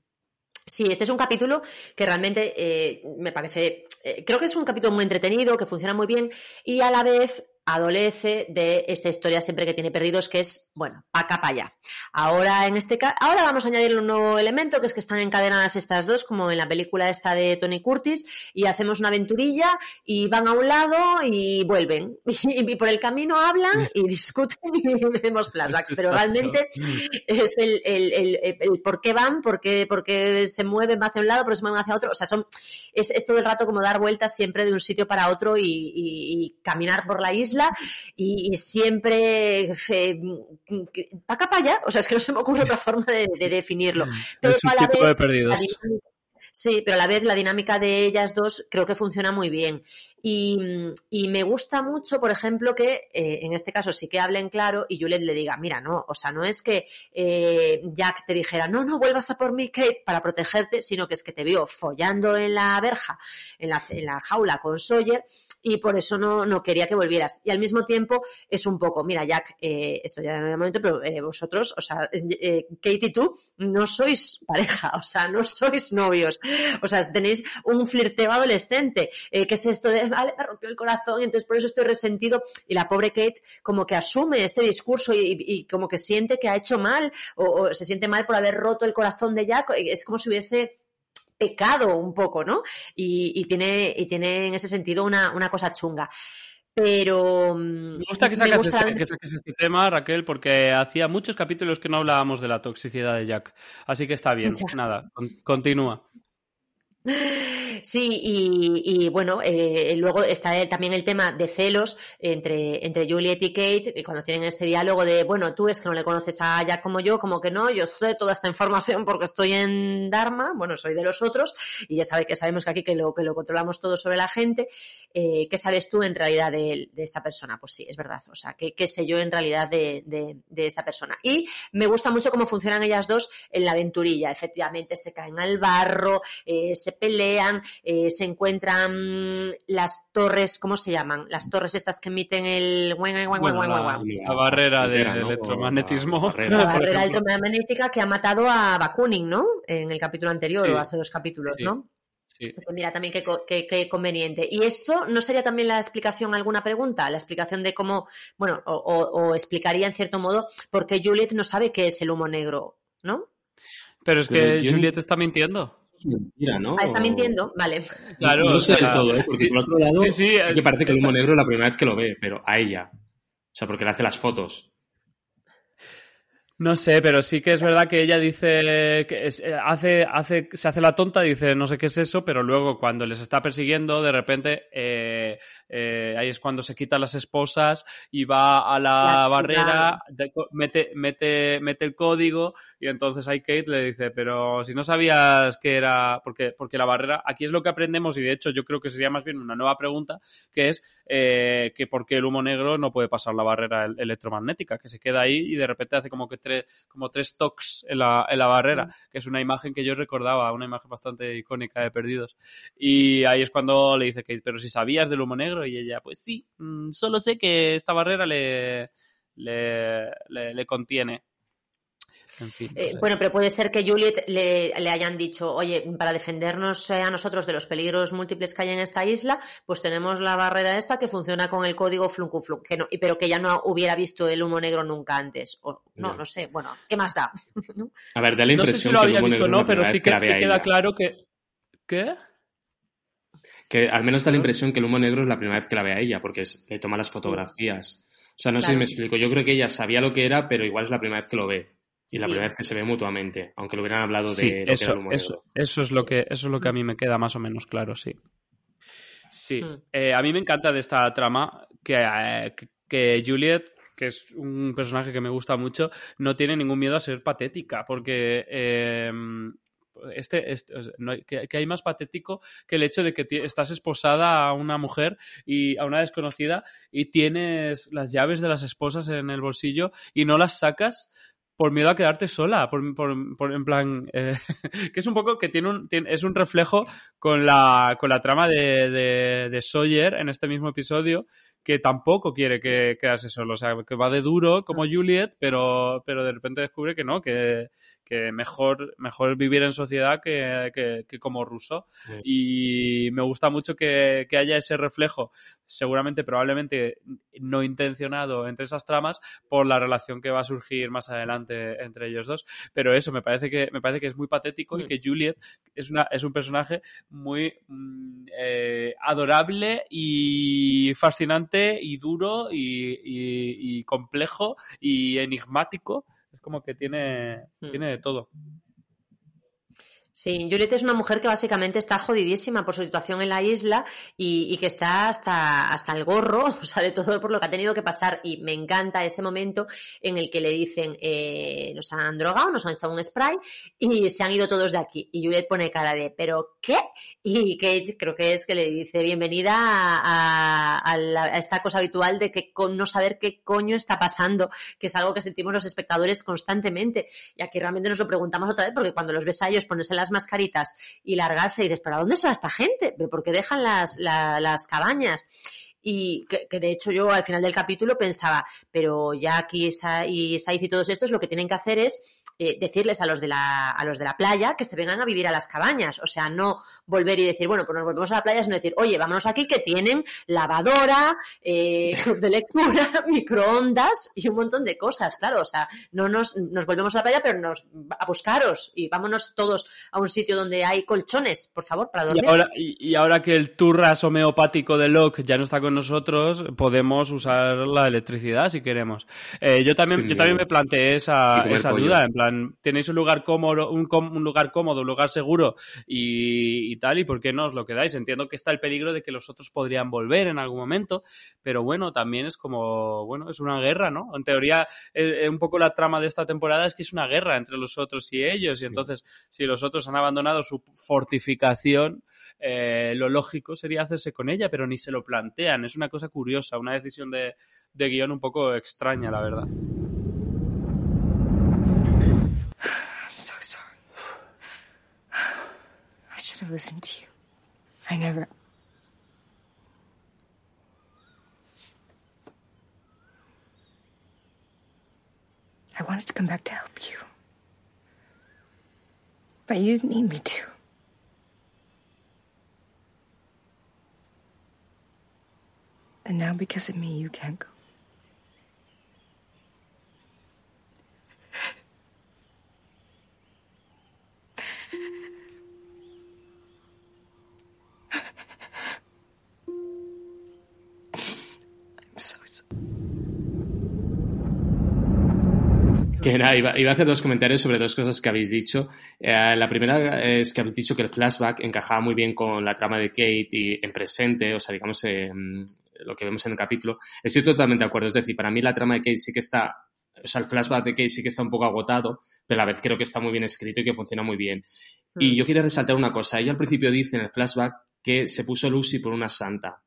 Sí, este es un capítulo que realmente eh, me parece, eh, creo que es un capítulo muy entretenido, que funciona muy bien y a la vez adolece de esta historia siempre que tiene perdidos, que es, bueno, pa' acá, pa' allá. Ahora, en este ahora vamos a añadir un nuevo elemento, que es que están encadenadas estas dos, como en la película esta de Tony Curtis, y hacemos una aventurilla, y van a un lado y vuelven. Y, por el camino hablan y discuten y vemos flashbacks, pero realmente es el, el, por qué van, por qué, por qué se mueven hacia un lado, por qué se mueven hacia otro, o sea, son, es, todo el rato como dar vueltas siempre de un sitio para otro y caminar por la isla y, siempre eh, para para allá, o sea, es que no se me ocurre otra forma de, definirlo. Pero a la vez, de perdidos. Sí, pero a la vez la dinámica de ellas dos creo que funciona muy bien. Y, me gusta mucho, por ejemplo, que eh, en este caso sí que hablen claro y Juliet le diga, mira, no, o sea, no es que eh, Jack te dijera, no, no vuelvas a por mí, Kate, para protegerte, sino que es que te vio follando en la verja, en la, en la jaula con Sawyer y por eso no, no, quería que volvieras. Y al mismo tiempo es un poco, mira, Jack, eh, esto ya en el momento, pero eh, vosotros, o sea, eh, Kate y tú, no sois pareja, o sea, no sois novios, o sea, tenéis un flirteo adolescente, ¿qué es esto de, vale, me rompió el corazón y entonces por eso estoy resentido? Y la pobre Kate como que asume este discurso y, como que siente que ha hecho mal o se siente mal por haber roto el corazón de Jack, es como si hubiese pecado un poco, ¿no? Y, tiene, y tiene en ese sentido una, una cosa chunga. Pero. Mm, me gusta que saques, este, este, tema, Raquel, porque hacía muchos capítulos que no hablábamos de la toxicidad de Jack. Así que está bien. Nada, continúa. Sí, y, bueno, eh, luego está también el tema de celos entre, entre Juliet y Kate, y cuando tienen este diálogo de, bueno, tú es que no le conoces a Jack como yo, como que no, yo sé toda esta información porque estoy en Dharma, bueno, soy de los otros, y ya sabe que sabemos que aquí que lo, que lo controlamos todo sobre la gente. Eh, ¿Qué sabes tú en realidad de, esta persona? Pues sí, es verdad. O sea, ¿qué, sé yo en realidad de, de, esta persona? Y me gusta mucho cómo funcionan ellas dos en la aventurilla. Efectivamente, se caen al barro, eh, se pelean, eh, se encuentran las torres, ¿cómo se llaman? Las torres estas que emiten el... la, barrera del electromagnetismo. La barrera, electromagnética que ha matado a Bakunin, ¿no? En el capítulo anterior o hace dos capítulos, ¿no? Mira también qué, conveniente. ¿Y esto no sería también la explicación alguna pregunta? La explicación de cómo, bueno, o, explicaría en cierto modo por qué Juliet no sabe qué es el humo negro, ¿no? Pero es que Juliet está mintiendo. Mentira, ¿no? Ah, está mintiendo, vale. Claro, no, sé del todo, ¿eh? porque por otro lado, sí, que parece que el humo negro es la primera vez que lo ve, pero a ella. O sea, porque le hace las fotos. No sé, pero sí que es verdad que ella dice que eh, hace, hace, se hace la tonta, dice no sé qué es eso, pero luego cuando les está persiguiendo, de repente eh, eh, ahí es cuando se quitan las esposas y va a la, barrera, mete, mete, mete el código y entonces ahí Kate le dice, pero si no sabías que era, porque, porque la barrera, aquí es lo que aprendemos y de hecho yo creo que sería más bien una nueva pregunta, que es eh, que por qué el humo negro no puede pasar la barrera electromagnética, que se queda ahí y de repente hace como que tres, como tres toques en la, en la barrera, mm. que es una imagen que yo recordaba, una imagen bastante icónica de Perdidos. Y ahí es cuando le dice Kate, pero si sabías del humo negro, y ella, pues sí, mm, solo sé que esta barrera le, le, contiene. Eh, bueno, pero puede ser que Juliet le, hayan dicho, oye, para defendernos eh, a nosotros de los peligros múltiples que hay en esta isla, pues tenemos la barrera esta que funciona con el código Fluncu que no, pero que ya no hubiera visto el humo negro nunca antes. O, no, no, sé, bueno, ¿qué más da? A ver, da la impresión no sé si lo había visto no, pero sí que, que queda claro que... ¿Qué? Que al menos da la impresión que el humo negro es la primera vez que la ve a ella, porque le toma las fotografías. O sea, no sé si me explico. Yo creo que ella sabía lo que era, pero igual es la primera vez que lo ve. Y la primera vez que se ve mutuamente, aunque lo hubieran hablado de lo eso, que era el humo eso, Eso es lo que, eso es lo que a mí me queda más o menos claro, sí. Sí. Hmm. Eh, a mí me encanta de esta trama que, eh, que Juliet que es un personaje que me gusta mucho, no tiene ningún miedo a ser patética, porque eh, este, este que, hay más patético que el hecho de que estás esposada a una mujer y a una desconocida y tienes las llaves de las esposas en el bolsillo y no las sacas por miedo a quedarte sola, por, en plan, eh, que es un poco que tiene un, es un reflejo con la, con la trama de, de, de Sawyer en este mismo episodio, que tampoco quiere que quedase solo, o sea, que va de duro como Juliet, pero, pero de repente descubre que no, que, que mejor, mejor vivir en sociedad que, que, como ruso. Y me gusta mucho que, que, haya ese reflejo, seguramente, probablemente no intencionado entre esas tramas, por la relación que va a surgir más adelante entre ellos dos. Pero eso, me parece que, me parece que es muy patético y mm. que Juliet es, una, es un personaje muy mm, eh, adorable y fascinante y duro y, y complejo y enigmático como que tiene, hmm. tiene de todo. Sí, Juliet es una mujer que básicamente está jodidísima por su situación en la isla y, que está hasta, hasta el gorro, o sea, de todo por lo que ha tenido que pasar. Y me encanta ese momento en el que le dicen, eh, nos han drogado, nos han echado un spray y se han ido todos de aquí. Y Juliet pone cara de, ¿pero qué? Y Kate creo que es que le dice, bienvenida a, esta cosa habitual de que con no saber qué coño está pasando, que es algo que sentimos los espectadores constantemente. Y aquí realmente nos lo preguntamos otra vez porque cuando los ves a ellos ponerse las mascaritas y largarse y dices, ¿pero a dónde se va esta gente? ¿Pero por qué dejan las, las cabañas? y que, de hecho yo al final del capítulo pensaba, pero ya aquí y Saiz y todos estos lo que tienen que hacer es eh, decirles a los, de la, a los de la playa que se vengan a vivir a las cabañas. O sea, no volver y decir, bueno, pues nos volvemos a la playa, sino decir, oye, vámonos aquí que tienen lavadora, eh, club de lectura, microondas y un montón de cosas. Claro, o sea, no nos, nos volvemos a la playa, pero nos a buscaros y vámonos todos a un sitio donde hay colchones, por favor, para dormir. Y ahora, y, ahora que el turras homeopático de Locke ya no está con nosotros, podemos usar la electricidad si queremos. Eh, yo también, yo también me planteé esa, esa duda, en plan, tenéis un lugar cómodo, un, lugar cómodo, un lugar seguro y, tal, y por qué no os lo quedáis. Entiendo que está el peligro de que los otros podrían volver en algún momento, pero bueno, también es como, bueno, es una guerra, ¿no? En teoría, eh, eh, un poco la trama de esta temporada es que es una guerra entre los otros y ellos, y entonces, si los otros han abandonado su fortificación, eh, lo lógico sería hacerse con ella, pero ni se lo plantean. Es una cosa curiosa, una decisión de, de guion un poco extraña, la verdad. I'm so sorry. I should have listened to you. I never. I wanted to come back to help you. But you didn't need me to. And now, because of me, you can't go. Que nada, iba, iba a hacer dos comentarios sobre dos cosas que habéis dicho. Eh, la primera es que habéis dicho que el flashback encajaba muy bien con la trama de Kate y en presente, o sea, digamos, eh, lo que vemos en el capítulo. Estoy totalmente de acuerdo. Es decir, para mí la trama de Kate sí que está, o sea, el flashback de Kate sí que está un poco agotado, pero a la vez creo que está muy bien escrito y que funciona muy bien. Y yo quiero resaltar una cosa. Ella al principio dice en el flashback que se puso Lucy por una santa.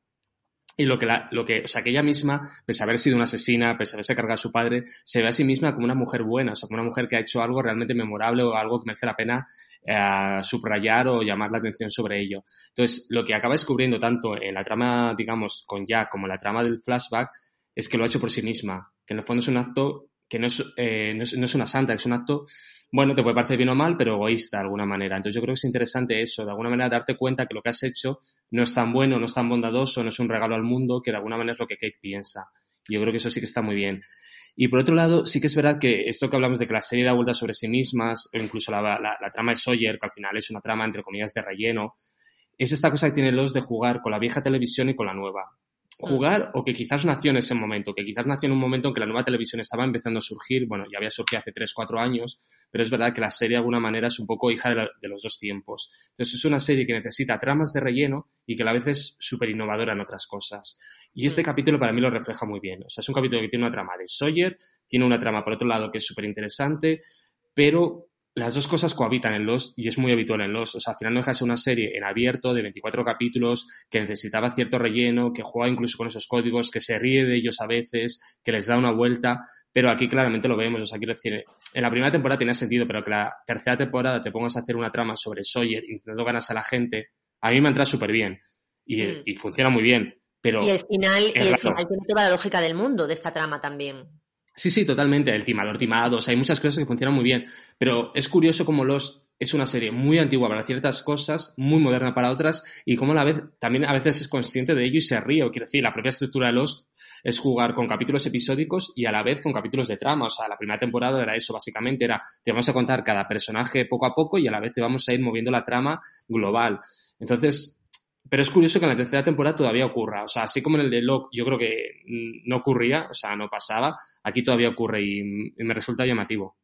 Y lo que, la, lo que, o sea, que ella misma, pese a haber sido una asesina, pese a haberse cargado a su padre, se ve a sí misma como una mujer buena, o sea, como una mujer que ha hecho algo realmente memorable o algo que merece la pena eh, subrayar o llamar la atención sobre ello. Entonces, lo que acaba descubriendo tanto en la trama, digamos, con Jack como en la trama del flashback, es que lo ha hecho por sí misma, que en el fondo es un acto que no es, eh, no es, no es una santa, es un acto bueno, te puede parecer bien o mal, pero egoísta de alguna manera. Entonces yo creo que es interesante eso, de alguna manera darte cuenta que lo que has hecho no es tan bueno, no es tan bondadoso, no es un regalo al mundo, que de alguna manera es lo que Kate piensa. Yo creo que eso sí que está muy bien. Y por otro lado, sí que es verdad que esto que hablamos de que la serie da vueltas sobre sí mismas, o incluso la, la, la trama de Sawyer, que al final es una trama entre comillas de relleno, es esta cosa que tiene los de jugar con la vieja televisión y con la nueva jugar o que quizás nació en ese momento, que quizás nació en un momento en que la nueva televisión estaba empezando a surgir, bueno, ya había surgido hace 3, 4 años, pero es verdad que la serie de alguna manera es un poco hija de, la, de los dos tiempos. Entonces es una serie que necesita tramas de relleno y que a la vez es súper innovadora en otras cosas. Y este capítulo para mí lo refleja muy bien. O sea, es un capítulo que tiene una trama de Sawyer, tiene una trama por otro lado que es súper interesante, pero las dos cosas cohabitan en Lost y es muy habitual en Lost. O sea, al final no deja de ser una serie en abierto de 24 capítulos que necesitaba cierto relleno, que juega incluso con esos códigos, que se ríe de ellos a veces, que les da una vuelta, pero aquí claramente lo vemos. O sea, quiero decir, en la primera temporada tenía sentido, pero que la tercera temporada te pongas a hacer una trama sobre Sawyer intentando ganarse a la gente, a mí me entra súper bien y, mm. y, funciona muy bien. Pero y el final, y el final tiene toda la lógica del mundo de esta trama también. Sí, sí, totalmente. El timador timado. O sea, hay muchas cosas que funcionan muy bien. Pero es curioso cómo Los es una serie muy antigua para ciertas cosas, muy moderna para otras, y cómo a la vez también a veces es consciente de ello y se ríe. Quiero decir, la propia estructura de Los es jugar con capítulos episódicos y a la vez con capítulos de trama. O sea, la primera temporada era eso, básicamente, era te vamos a contar cada personaje poco a poco y a la vez te vamos a ir moviendo la trama global. Entonces, pero es curioso que en la tercera temporada todavía ocurra. O sea, así como en el de Locke yo creo que no ocurría, o sea, no pasaba, aquí todavía ocurre y, y me resulta llamativo.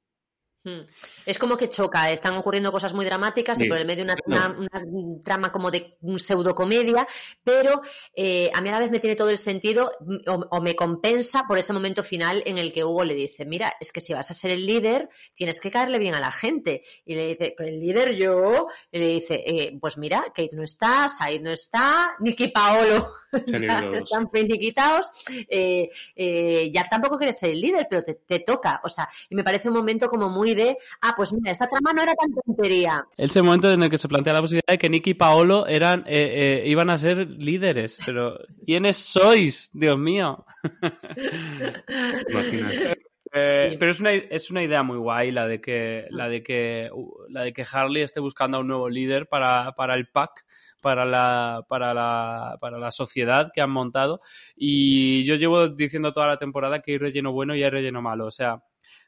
Hmm. Es como que choca, están ocurriendo cosas muy dramáticas sí. y por el medio una, una, una, trama como de pseudocomedia, pero eh, a mí a la vez me tiene todo el sentido o, o, me compensa por ese momento final en el que Hugo le dice, mira, es que si vas a ser el líder, tienes que caerle bien a la gente. Y le dice, el líder yo, y le dice, eh, pues mira, Kate no está, Said no está, Nicky Paolo ya están finiquitados, eh, eh, Jack tampoco quiere ser el líder, pero te, te toca, o sea, y me parece un momento como muy de, ah, pues mira, esta trama no era tan tontería. Ese momento en el que se plantea la posibilidad de que Nicky y Paolo eran, eh, eh, iban a ser líderes, pero ¿quiénes sois? Dios mío. Eh, sí. Pero es una, es una idea muy guay la de que la de que la de que Harley esté buscando a un nuevo líder para, para el pack para la, para, la, para la sociedad que han montado. Y yo llevo diciendo toda la temporada que hay relleno bueno y hay relleno malo. O sea,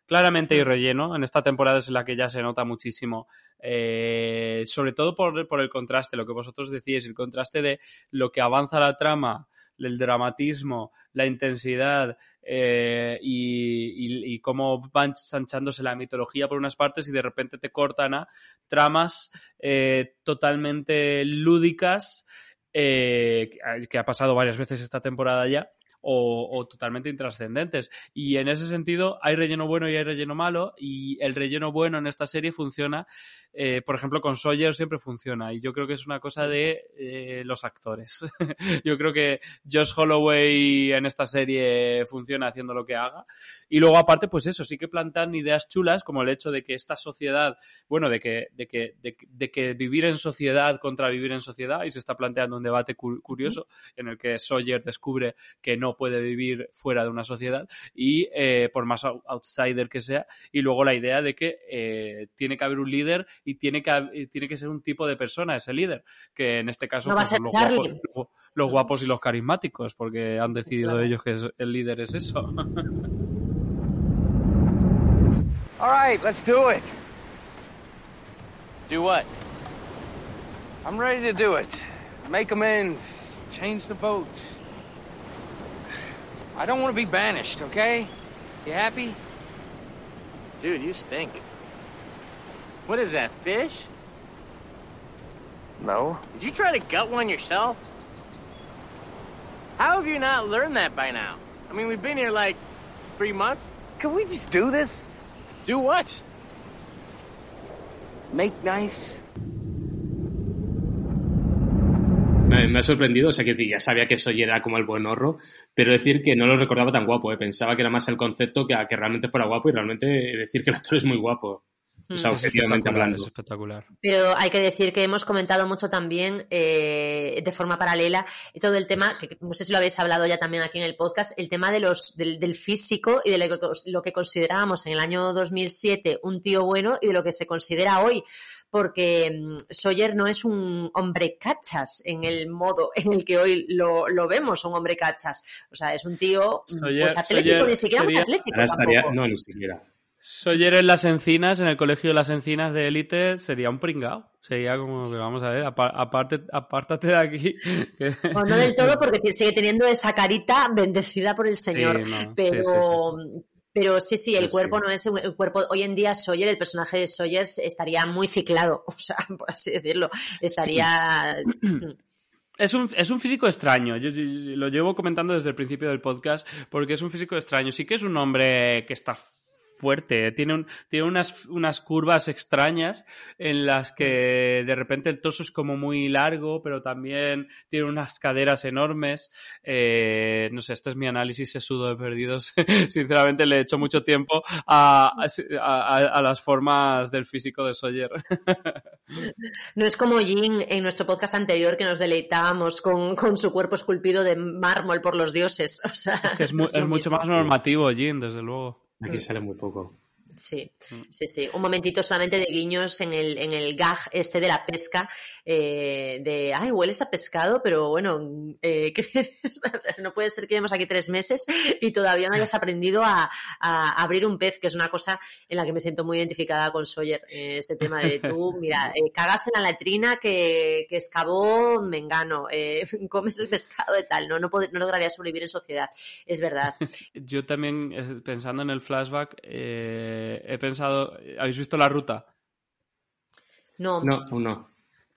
claramente hay relleno. En esta temporada es en la que ya se nota muchísimo. Eh, sobre todo por, por el contraste, lo que vosotros decíais, el contraste de lo que avanza la trama el dramatismo, la intensidad eh, y, cómo van sanchándose la mitología por unas partes y de repente te cortan a tramas eh, totalmente lúdicas eh, que ha pasado varias veces esta temporada ya o, o, totalmente intrascendentes. Y en ese sentido hay relleno bueno y hay relleno malo y el relleno bueno en esta serie funciona, eh, por ejemplo, con Sawyer siempre funciona y yo creo que es una cosa de eh, los actores. yo creo que Josh Holloway en esta serie funciona haciendo lo que haga y luego aparte pues eso, sí que plantan ideas chulas como el hecho de que esta sociedad, bueno, de que, de que, de, de que vivir en sociedad contra vivir en sociedad y se está planteando un debate cu curioso en el que Sawyer descubre que no no puede vivir fuera de una sociedad y eh, por más outsider que sea. Y luego la idea de que eh, tiene que haber un líder y tiene que, tiene que ser un tipo de persona ese líder, que en este caso pues, los, guapos, los, guapos, y los carismáticos, porque han decidido ellos que el líder es eso. All right, let's do it. Do what? I'm ready to do it. Make amends. Change the boat. I don't want to be banished, okay? You happy? Dude, you stink. What is that, fish? No. Did you try to gut one yourself? How have you not learned that by now? I mean, we've been here like three months. Can we just do this? Do what? Make nice. Me, ha sorprendido, o sea que ya sabía que eso era como el buen horro, pero decir que no lo recordaba tan guapo, ¿eh? pensaba que era más el concepto que, que realmente fuera guapo y realmente decir que el actor es muy guapo. O sea, objetivamente hablando. Es espectacular. Pero hay que decir que hemos comentado mucho también eh, de forma paralela todo el tema, que no sé si lo habéis hablado ya también aquí en el podcast, el tema de los, del, del físico y de lo que, lo que considerábamos en el año 2007 un tío bueno y de lo que se considera hoy porque mm, Sawyer no es un hombre cachas en el modo en el que hoy lo, lo vemos, un hombre cachas. O sea, es un tío mm, pues atlético, ni siquiera un atlético. no, ni siquiera. Sawyer en las encinas, en el colegio de las encinas de élite, sería un pringao. Sería como que vamos a ver, aparte, apártate de aquí. Pues no del todo, porque sigue teniendo esa carita bendecida por el Señor. pero, pero sí, sí, el cuerpo no es el cuerpo. Hoy en día Sawyer, el personaje de Sawyer estaría muy ciclado, o sea, por así decirlo. Estaría. Es un, es un físico extraño. Yo, lo llevo comentando desde el principio del podcast porque es un físico extraño. Sí que es un hombre que está fuerte. Tiene, un, tiene unas, unas curvas extrañas en las que de repente el torso es como muy largo, pero también tiene unas caderas enormes. Eh, no sé, este es mi análisis sudo de perdidos. Sinceramente le he hecho mucho tiempo a, a, las formas del físico de Sawyer. no es como Jin en nuestro podcast anterior que nos deleitábamos con, con su cuerpo esculpido de mármol por los dioses. O sea, es, es mucho más normativo Jin, desde luego. Aquí sale muy poco. Sí, mm. sí, sí. Un momentito solamente de guiños en el, en el gag este de la pesca, eh, de, ay, hueles a pescado, pero bueno, eh, no puede ser que llevemos aquí tres meses y todavía no hayas aprendido a, a, abrir un pez, que es una cosa en la que me siento muy identificada con Sawyer, eh, este tema de tú, mira, eh, cagas en la letrina que, que excavó Mengano, eh, comes el pescado de tal, no, no, no lograría sobrevivir en sociedad, es verdad. Yo también, eh, pensando en el flashback, eh, he pensado, ¿habéis visto la ruta? No. No, no.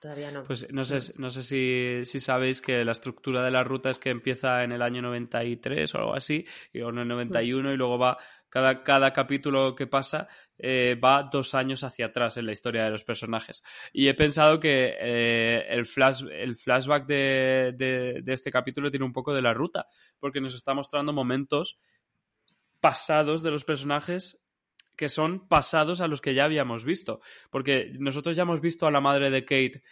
Todavía no. Pues no sé, no sé si, si, sabéis que la estructura de la ruta es que empieza en el año 93 o algo así, y en el 91 y luego va, cada, cada capítulo que pasa eh, va dos años hacia atrás en la historia de los personajes. Y he pensado que eh, el, flash, el flashback de, de, de este capítulo tiene un poco de la ruta, porque nos está mostrando momentos pasados de los personajes que son pasados a los que ya habíamos visto. Porque nosotros ya hemos visto a la madre de Kate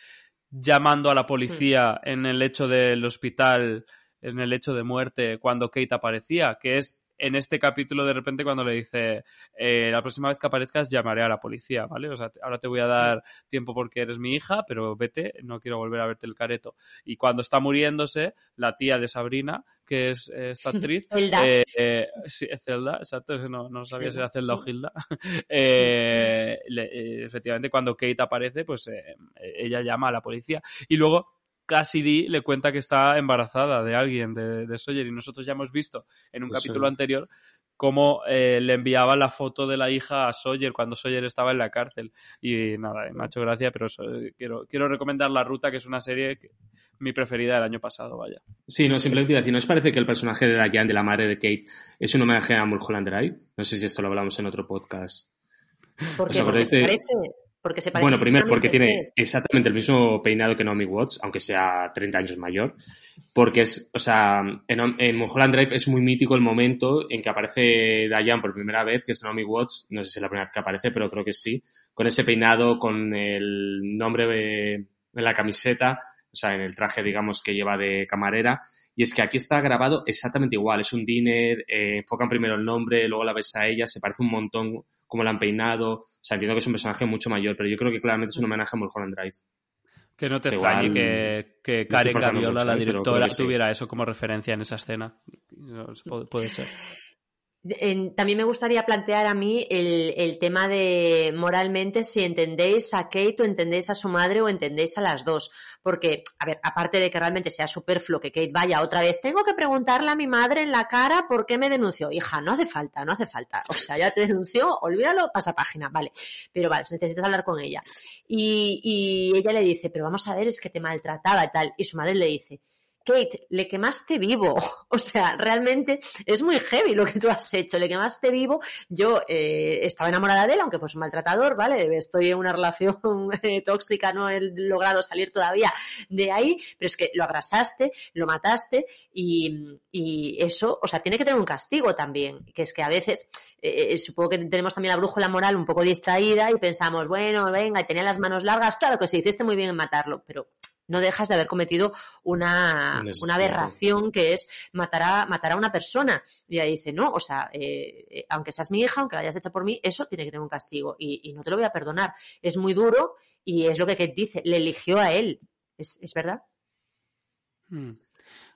llamando a la policía hmm. en el hecho del hospital, en el hecho de muerte, cuando Kate aparecía, que es en este capítulo de repente cuando le dice eh, la próxima vez que aparezcas llamaré a la policía, ¿vale? O sea, ahora te voy a dar tiempo porque eres mi hija, pero vete, no quiero volver a verte el careto. Y cuando está muriéndose, la tía de Sabrina, que es esta actriz, eh, eh, sí, Zelda, exacto, no, no sabía si era Zelda o Hilda. Eh, efectivamente, cuando Kate aparece, pues ella llama a la policía. Y luego Cassidy le cuenta que está embarazada de alguien, de, de Sawyer, y nosotros ya hemos visto en un pues capítulo anterior cómo eh, le enviaba la foto de la hija a Sawyer cuando Sawyer estaba en la cárcel. Y nada, me ha hecho gracia, pero quiero, quiero recomendar La Ruta, que es una serie que, mi preferida del año pasado, vaya. Sí, no, simplemente decir, ¿no os parece que el personaje de Diane, de la madre de Kate, es un homenaje a Mulholland Drive? No sé si esto lo hablamos en otro podcast. ¿Por qué? Porque de... parece, porque se parece bueno, primero porque tiene exactamente el mismo peinado que Naomi Watts, aunque sea 30 años mayor. Porque es, o sea, en, en Mulholland Drive es muy mítico el momento en que aparece Diane por primera vez, que es Naomi Watts, no sé si es la primera vez que aparece, pero creo que sí, con ese peinado, con el nombre de, en la camiseta, o sea, en el traje, digamos, que lleva de camarera. Y es que aquí está grabado exactamente igual. Es un dinner, eh, enfocan primero el nombre, luego la ves a ella, se parece un montón como la han peinado. O sea, entiendo que es un personaje mucho mayor, pero yo creo que claramente es un homenaje a Mulholland Drive. Que no te extrañe que, que Karen Gaviola, la directora, tuviera eso como referencia en esa escena. Puede ser también me gustaría plantear a mí el, tema de moralmente si entendéis a Kate o entendéis a su madre o entendéis a las dos. Porque, a ver, aparte de que realmente sea superfluo que Kate vaya otra vez, tengo que preguntarle a mi madre en la cara por qué me denunció. Hija, no hace falta, no hace falta. O sea, ya te denunció, olvídalo, pasa página, vale. Pero vale, necesitas hablar con ella. Y, y ella le dice, pero vamos a ver, es que te maltrataba y tal. Y su madre le dice, Kate, le quemaste vivo. O sea, realmente es muy heavy lo que tú has hecho, le quemaste vivo. Yo eh, estaba enamorada de él, aunque fuese un maltratador, ¿vale? Estoy en una relación eh, tóxica, no he logrado salir todavía de ahí, pero es que lo abrasaste, lo mataste y, eso, o sea, tiene que tener un castigo también, que es que a veces, eh, supongo que tenemos también la brújula moral un poco distraída y pensamos, bueno, venga, tenía las manos largas, claro que sí, hiciste muy bien en matarlo, pero no dejas de haber cometido una, una aberración que es matar a, matar a una persona. Y ella dice, no, o sea, eh, eh, aunque seas mi hija, aunque la hayas hecho por mí, eso tiene que tener un castigo y, no te lo voy a perdonar. Es muy duro y es lo que Kate dice, le eligió a él. ¿Es, verdad? Hmm.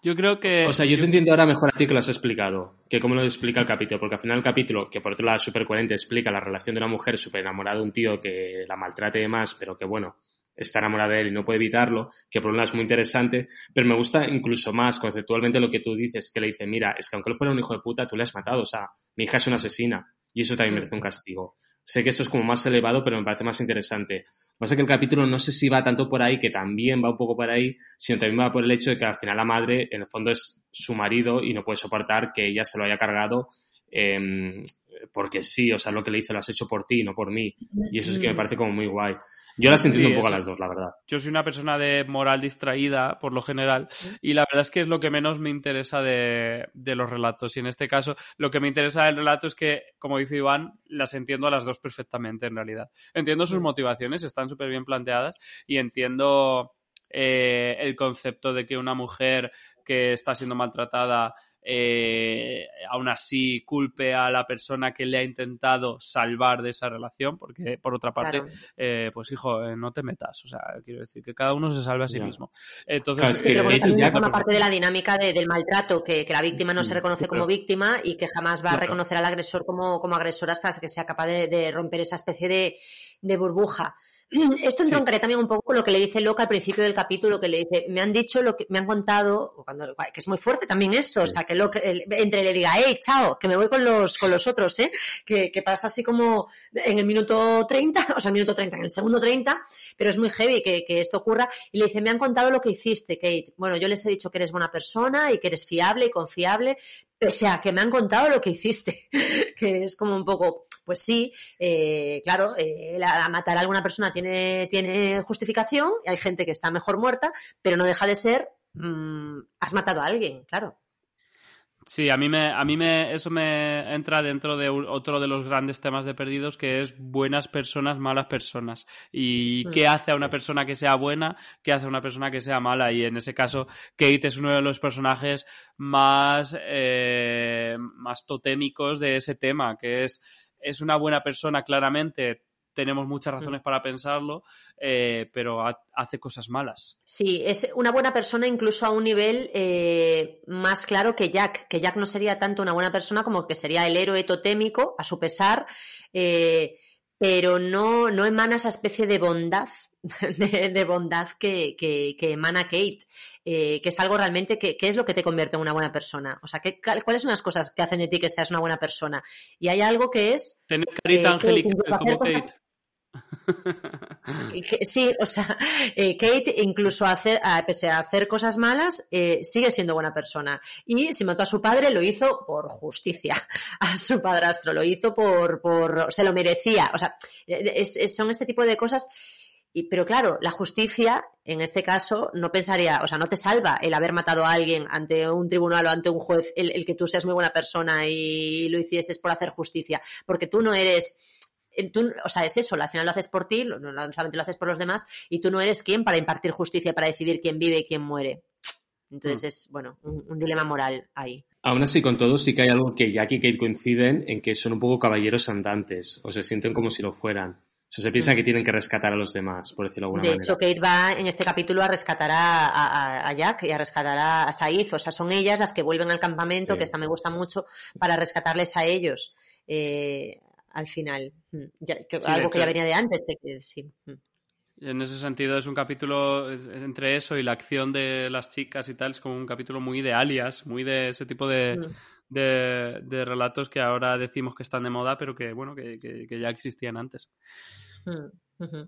Yo creo que. O sea, yo te entiendo ahora mejor a ti que lo has explicado, que cómo lo explica el capítulo, porque al final el capítulo, que por otro lado es súper coherente, explica la relación de una mujer súper enamorada de un tío que la maltrate y demás, pero que bueno, está enamorada de él y no puede evitarlo, que por un lado es muy interesante, pero me gusta incluso más conceptualmente lo que tú dices, que le dice, mira, es que aunque él fuera un hijo de puta, tú le has matado, o sea, mi hija es una asesina y eso también merece un castigo. Sé que esto es como más elevado, pero me parece más interesante. Lo que pasa es que el capítulo no sé si va tanto por ahí, que también va un poco por ahí, sino también va por el hecho de que al final la madre, en el fondo, es su marido y no puede soportar que ella se lo haya cargado em, porque sí, o sea, lo que le hizo lo has hecho por ti, no por mí. Y eso es que me parece como muy guay. Yo las entiendo un poco a las dos, la verdad. Yo soy una persona de moral distraída, por lo general, y la verdad es que es lo que menos me interesa de, los relatos. Y en este caso, lo que me interesa del relato es que, como dice Iván, las entiendo a las dos perfectamente, en realidad. Entiendo sus motivaciones, están súper bien planteadas, y entiendo eh, el concepto de que una mujer que está siendo maltratada eh, aún así culpe a la persona que le ha intentado salvar de esa relación, porque por otra parte, eh, pues hijo, eh, no te metas, o sea, quiero decir que cada uno se salve a sí mismo. Entonces, claro, es que forma parte de la dinámica del maltrato, que, la víctima no se mm, reconoce como víctima y que jamás va a reconocer al agresor como, como agresor hasta que sea capaz de, romper esa especie de, de burbuja. Esto entroncaría también un poco con lo que le dice Loca al principio del capítulo, que le dice, me han dicho lo que me han contado, cuando, que es muy fuerte también esto, o sea, que lo, entre le diga, hey, chao, que me voy con los, con los otros, ¿eh? Que, pasa así como en el minuto 30, o sea, el minuto 30, en el segundo 30, pero es muy heavy que, que esto ocurra, y le dice, me han contado lo que hiciste, Kate. Bueno, yo les he dicho que eres buena persona y que eres fiable y confiable, pese a que me han contado lo que hiciste, que es como un poco, pues sí, eh, claro, eh, matar a alguna persona tiene, tiene justificación, y hay gente que está mejor muerta, pero no deja de ser, mm, has matado a alguien, claro. Sí, a mí me, a mí me, eso me entra dentro de otro de los grandes temas de perdidos que es buenas personas, malas personas. Y mm. qué hace a una persona que sea buena, qué hace a una persona que sea mala. Y en ese caso, Kate es uno de los personajes más, eh, más totémicos de ese tema, que es, es una buena persona claramente, tenemos muchas mm. razones para pensarlo, eh, pero hace cosas malas. Sí, es una buena persona incluso a un nivel eh, más claro que Jack, que Jack no sería tanto una buena persona como que sería el héroe totémico, a su pesar, eh, pero no, no emana esa especie de bondad, de, bondad que, que, emana Kate, que es algo realmente que, es lo que te convierte en una buena persona. O sea, ¿qué, ¿cuáles son las cosas que hacen de ti que seas una buena persona? Y hay algo que es... Tener carita angélica como Kate. Sí, o sea, eh, Kate incluso hacer, pese a hacer cosas malas, eh, sigue siendo buena persona. Y si mató a su padre, lo hizo por justicia. A su padrastro lo hizo por, por se lo merecía. O sea, son este tipo de cosas. Pero claro, la justicia, en este caso, no pensaría, o sea, no te salva el haber matado a alguien ante un tribunal o ante un juez, el, el que tú seas muy buena persona y lo hicieses por hacer justicia, porque tú no eres eh, tú, o sea, es eso, al final lo haces por ti, no, no solamente lo haces por los demás, y tú no eres quien para impartir justicia, para decidir quién vive y quién muere. Entonces Mm. es, bueno, un, un dilema moral ahí. Aún así, con todo, sí que hay algo que Jack y Kate coinciden en que son un poco caballeros andantes, o se sienten como si lo fueran. O sea, se piensan Mm. que tienen que rescatar a los demás, por decirlo de alguna De manera. hecho, Kate va en este capítulo a rescatar a, a- a Jack y a rescatar a, a Said. O sea, son ellas las que vuelven al campamento, Sí. que esta me gusta mucho, para rescatarles a ellos eh, al final. Mm, ya- que- Sí, algo que ya venía de antes. que- sí. Mm. En ese sentido es un capítulo es- es entre eso y la acción de las chicas y tal, es como un capítulo muy de alias, muy de ese tipo de, Mm. de, de relatos que ahora decimos que están de moda, pero que bueno, que, que- que ya existían antes. Mm,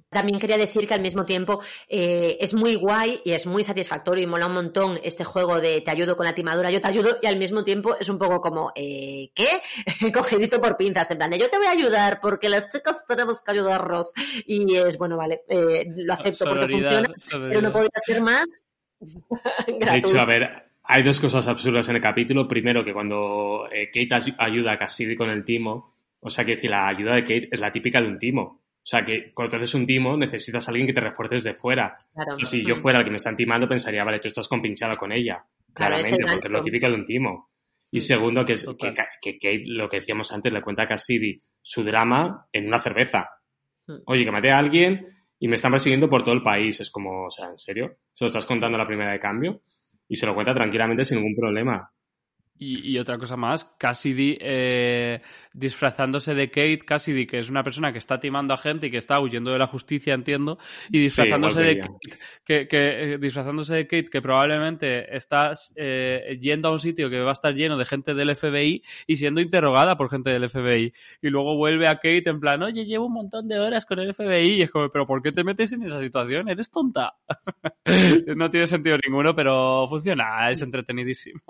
También quería decir que al mismo tiempo eh, es muy guay y es muy satisfactorio y mola un montón este juego de te ayudo con la timadura, yo te ayudo y al mismo tiempo es un poco como, eh, ¿qué? Cogidito por pinzas, en plan de yo te voy a ayudar porque las chicas tenemos que ayudarnos y es bueno, vale, eh, lo acepto porque Sororidad, funciona, pero no podría ser más De hecho, a ver, hay dos cosas absurdas en el capítulo. Primero, que cuando eh, Kate ay- ayuda a Cassidy con el timo, o sea, que decir, la ayuda de Kate es la típica de un timo. O sea, que cuando te haces un timo necesitas a alguien que te refuerce desde fuera. Claro. O sea, si yo Mm. fuera el que me están timando, pensaría, vale, tú estás compinchada con ella. Claro, es claramente, porque es lo típico de un timo. Y segundo, que, es, que, que Kate, lo que decíamos antes, le cuenta a Cassidy su drama en una cerveza. Mm. Oye, que maté a alguien y me están persiguiendo por todo el país. Es como, o sea, ¿en serio? ¿Se lo estás contando a la primera de cambio? Y se lo cuenta tranquilamente sin ningún problema. Y, y otra cosa más, Cassidy eh, disfrazándose de Kate, Cassidy, que es una persona que está timando a gente y que está huyendo de la justicia, entiendo, y disfrazándose de Kate, que, que, eh, disfrazándose de Kate, que probablemente estás eh, yendo a un sitio que va a estar lleno de gente del FBI y siendo interrogada por gente del FBI. Y luego vuelve a Kate en plan, oye, llevo un montón de horas con el FBI. Y es como, pero ¿por qué te metes en esa situación? Eres tonta. no tiene sentido ninguno, pero funciona, es entretenidísimo.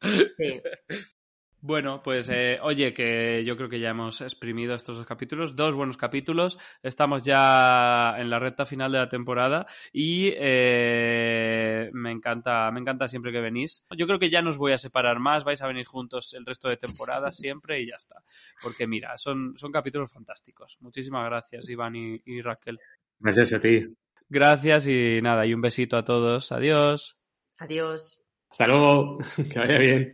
Sí. Bueno, pues eh, oye, que yo creo que ya hemos exprimido estos dos capítulos, dos buenos capítulos, estamos ya en la recta final de la temporada y eh, me encanta, me encanta siempre que venís. Yo creo que ya no os voy a separar más, vais a venir juntos el resto de temporada siempre y ya está. Porque mira, son, son capítulos fantásticos. Muchísimas gracias, Iván y, y Raquel. Gracias a ti. Gracias y nada, y un besito a todos. Adiós. Adiós. Hasta luego. Que vaya bien.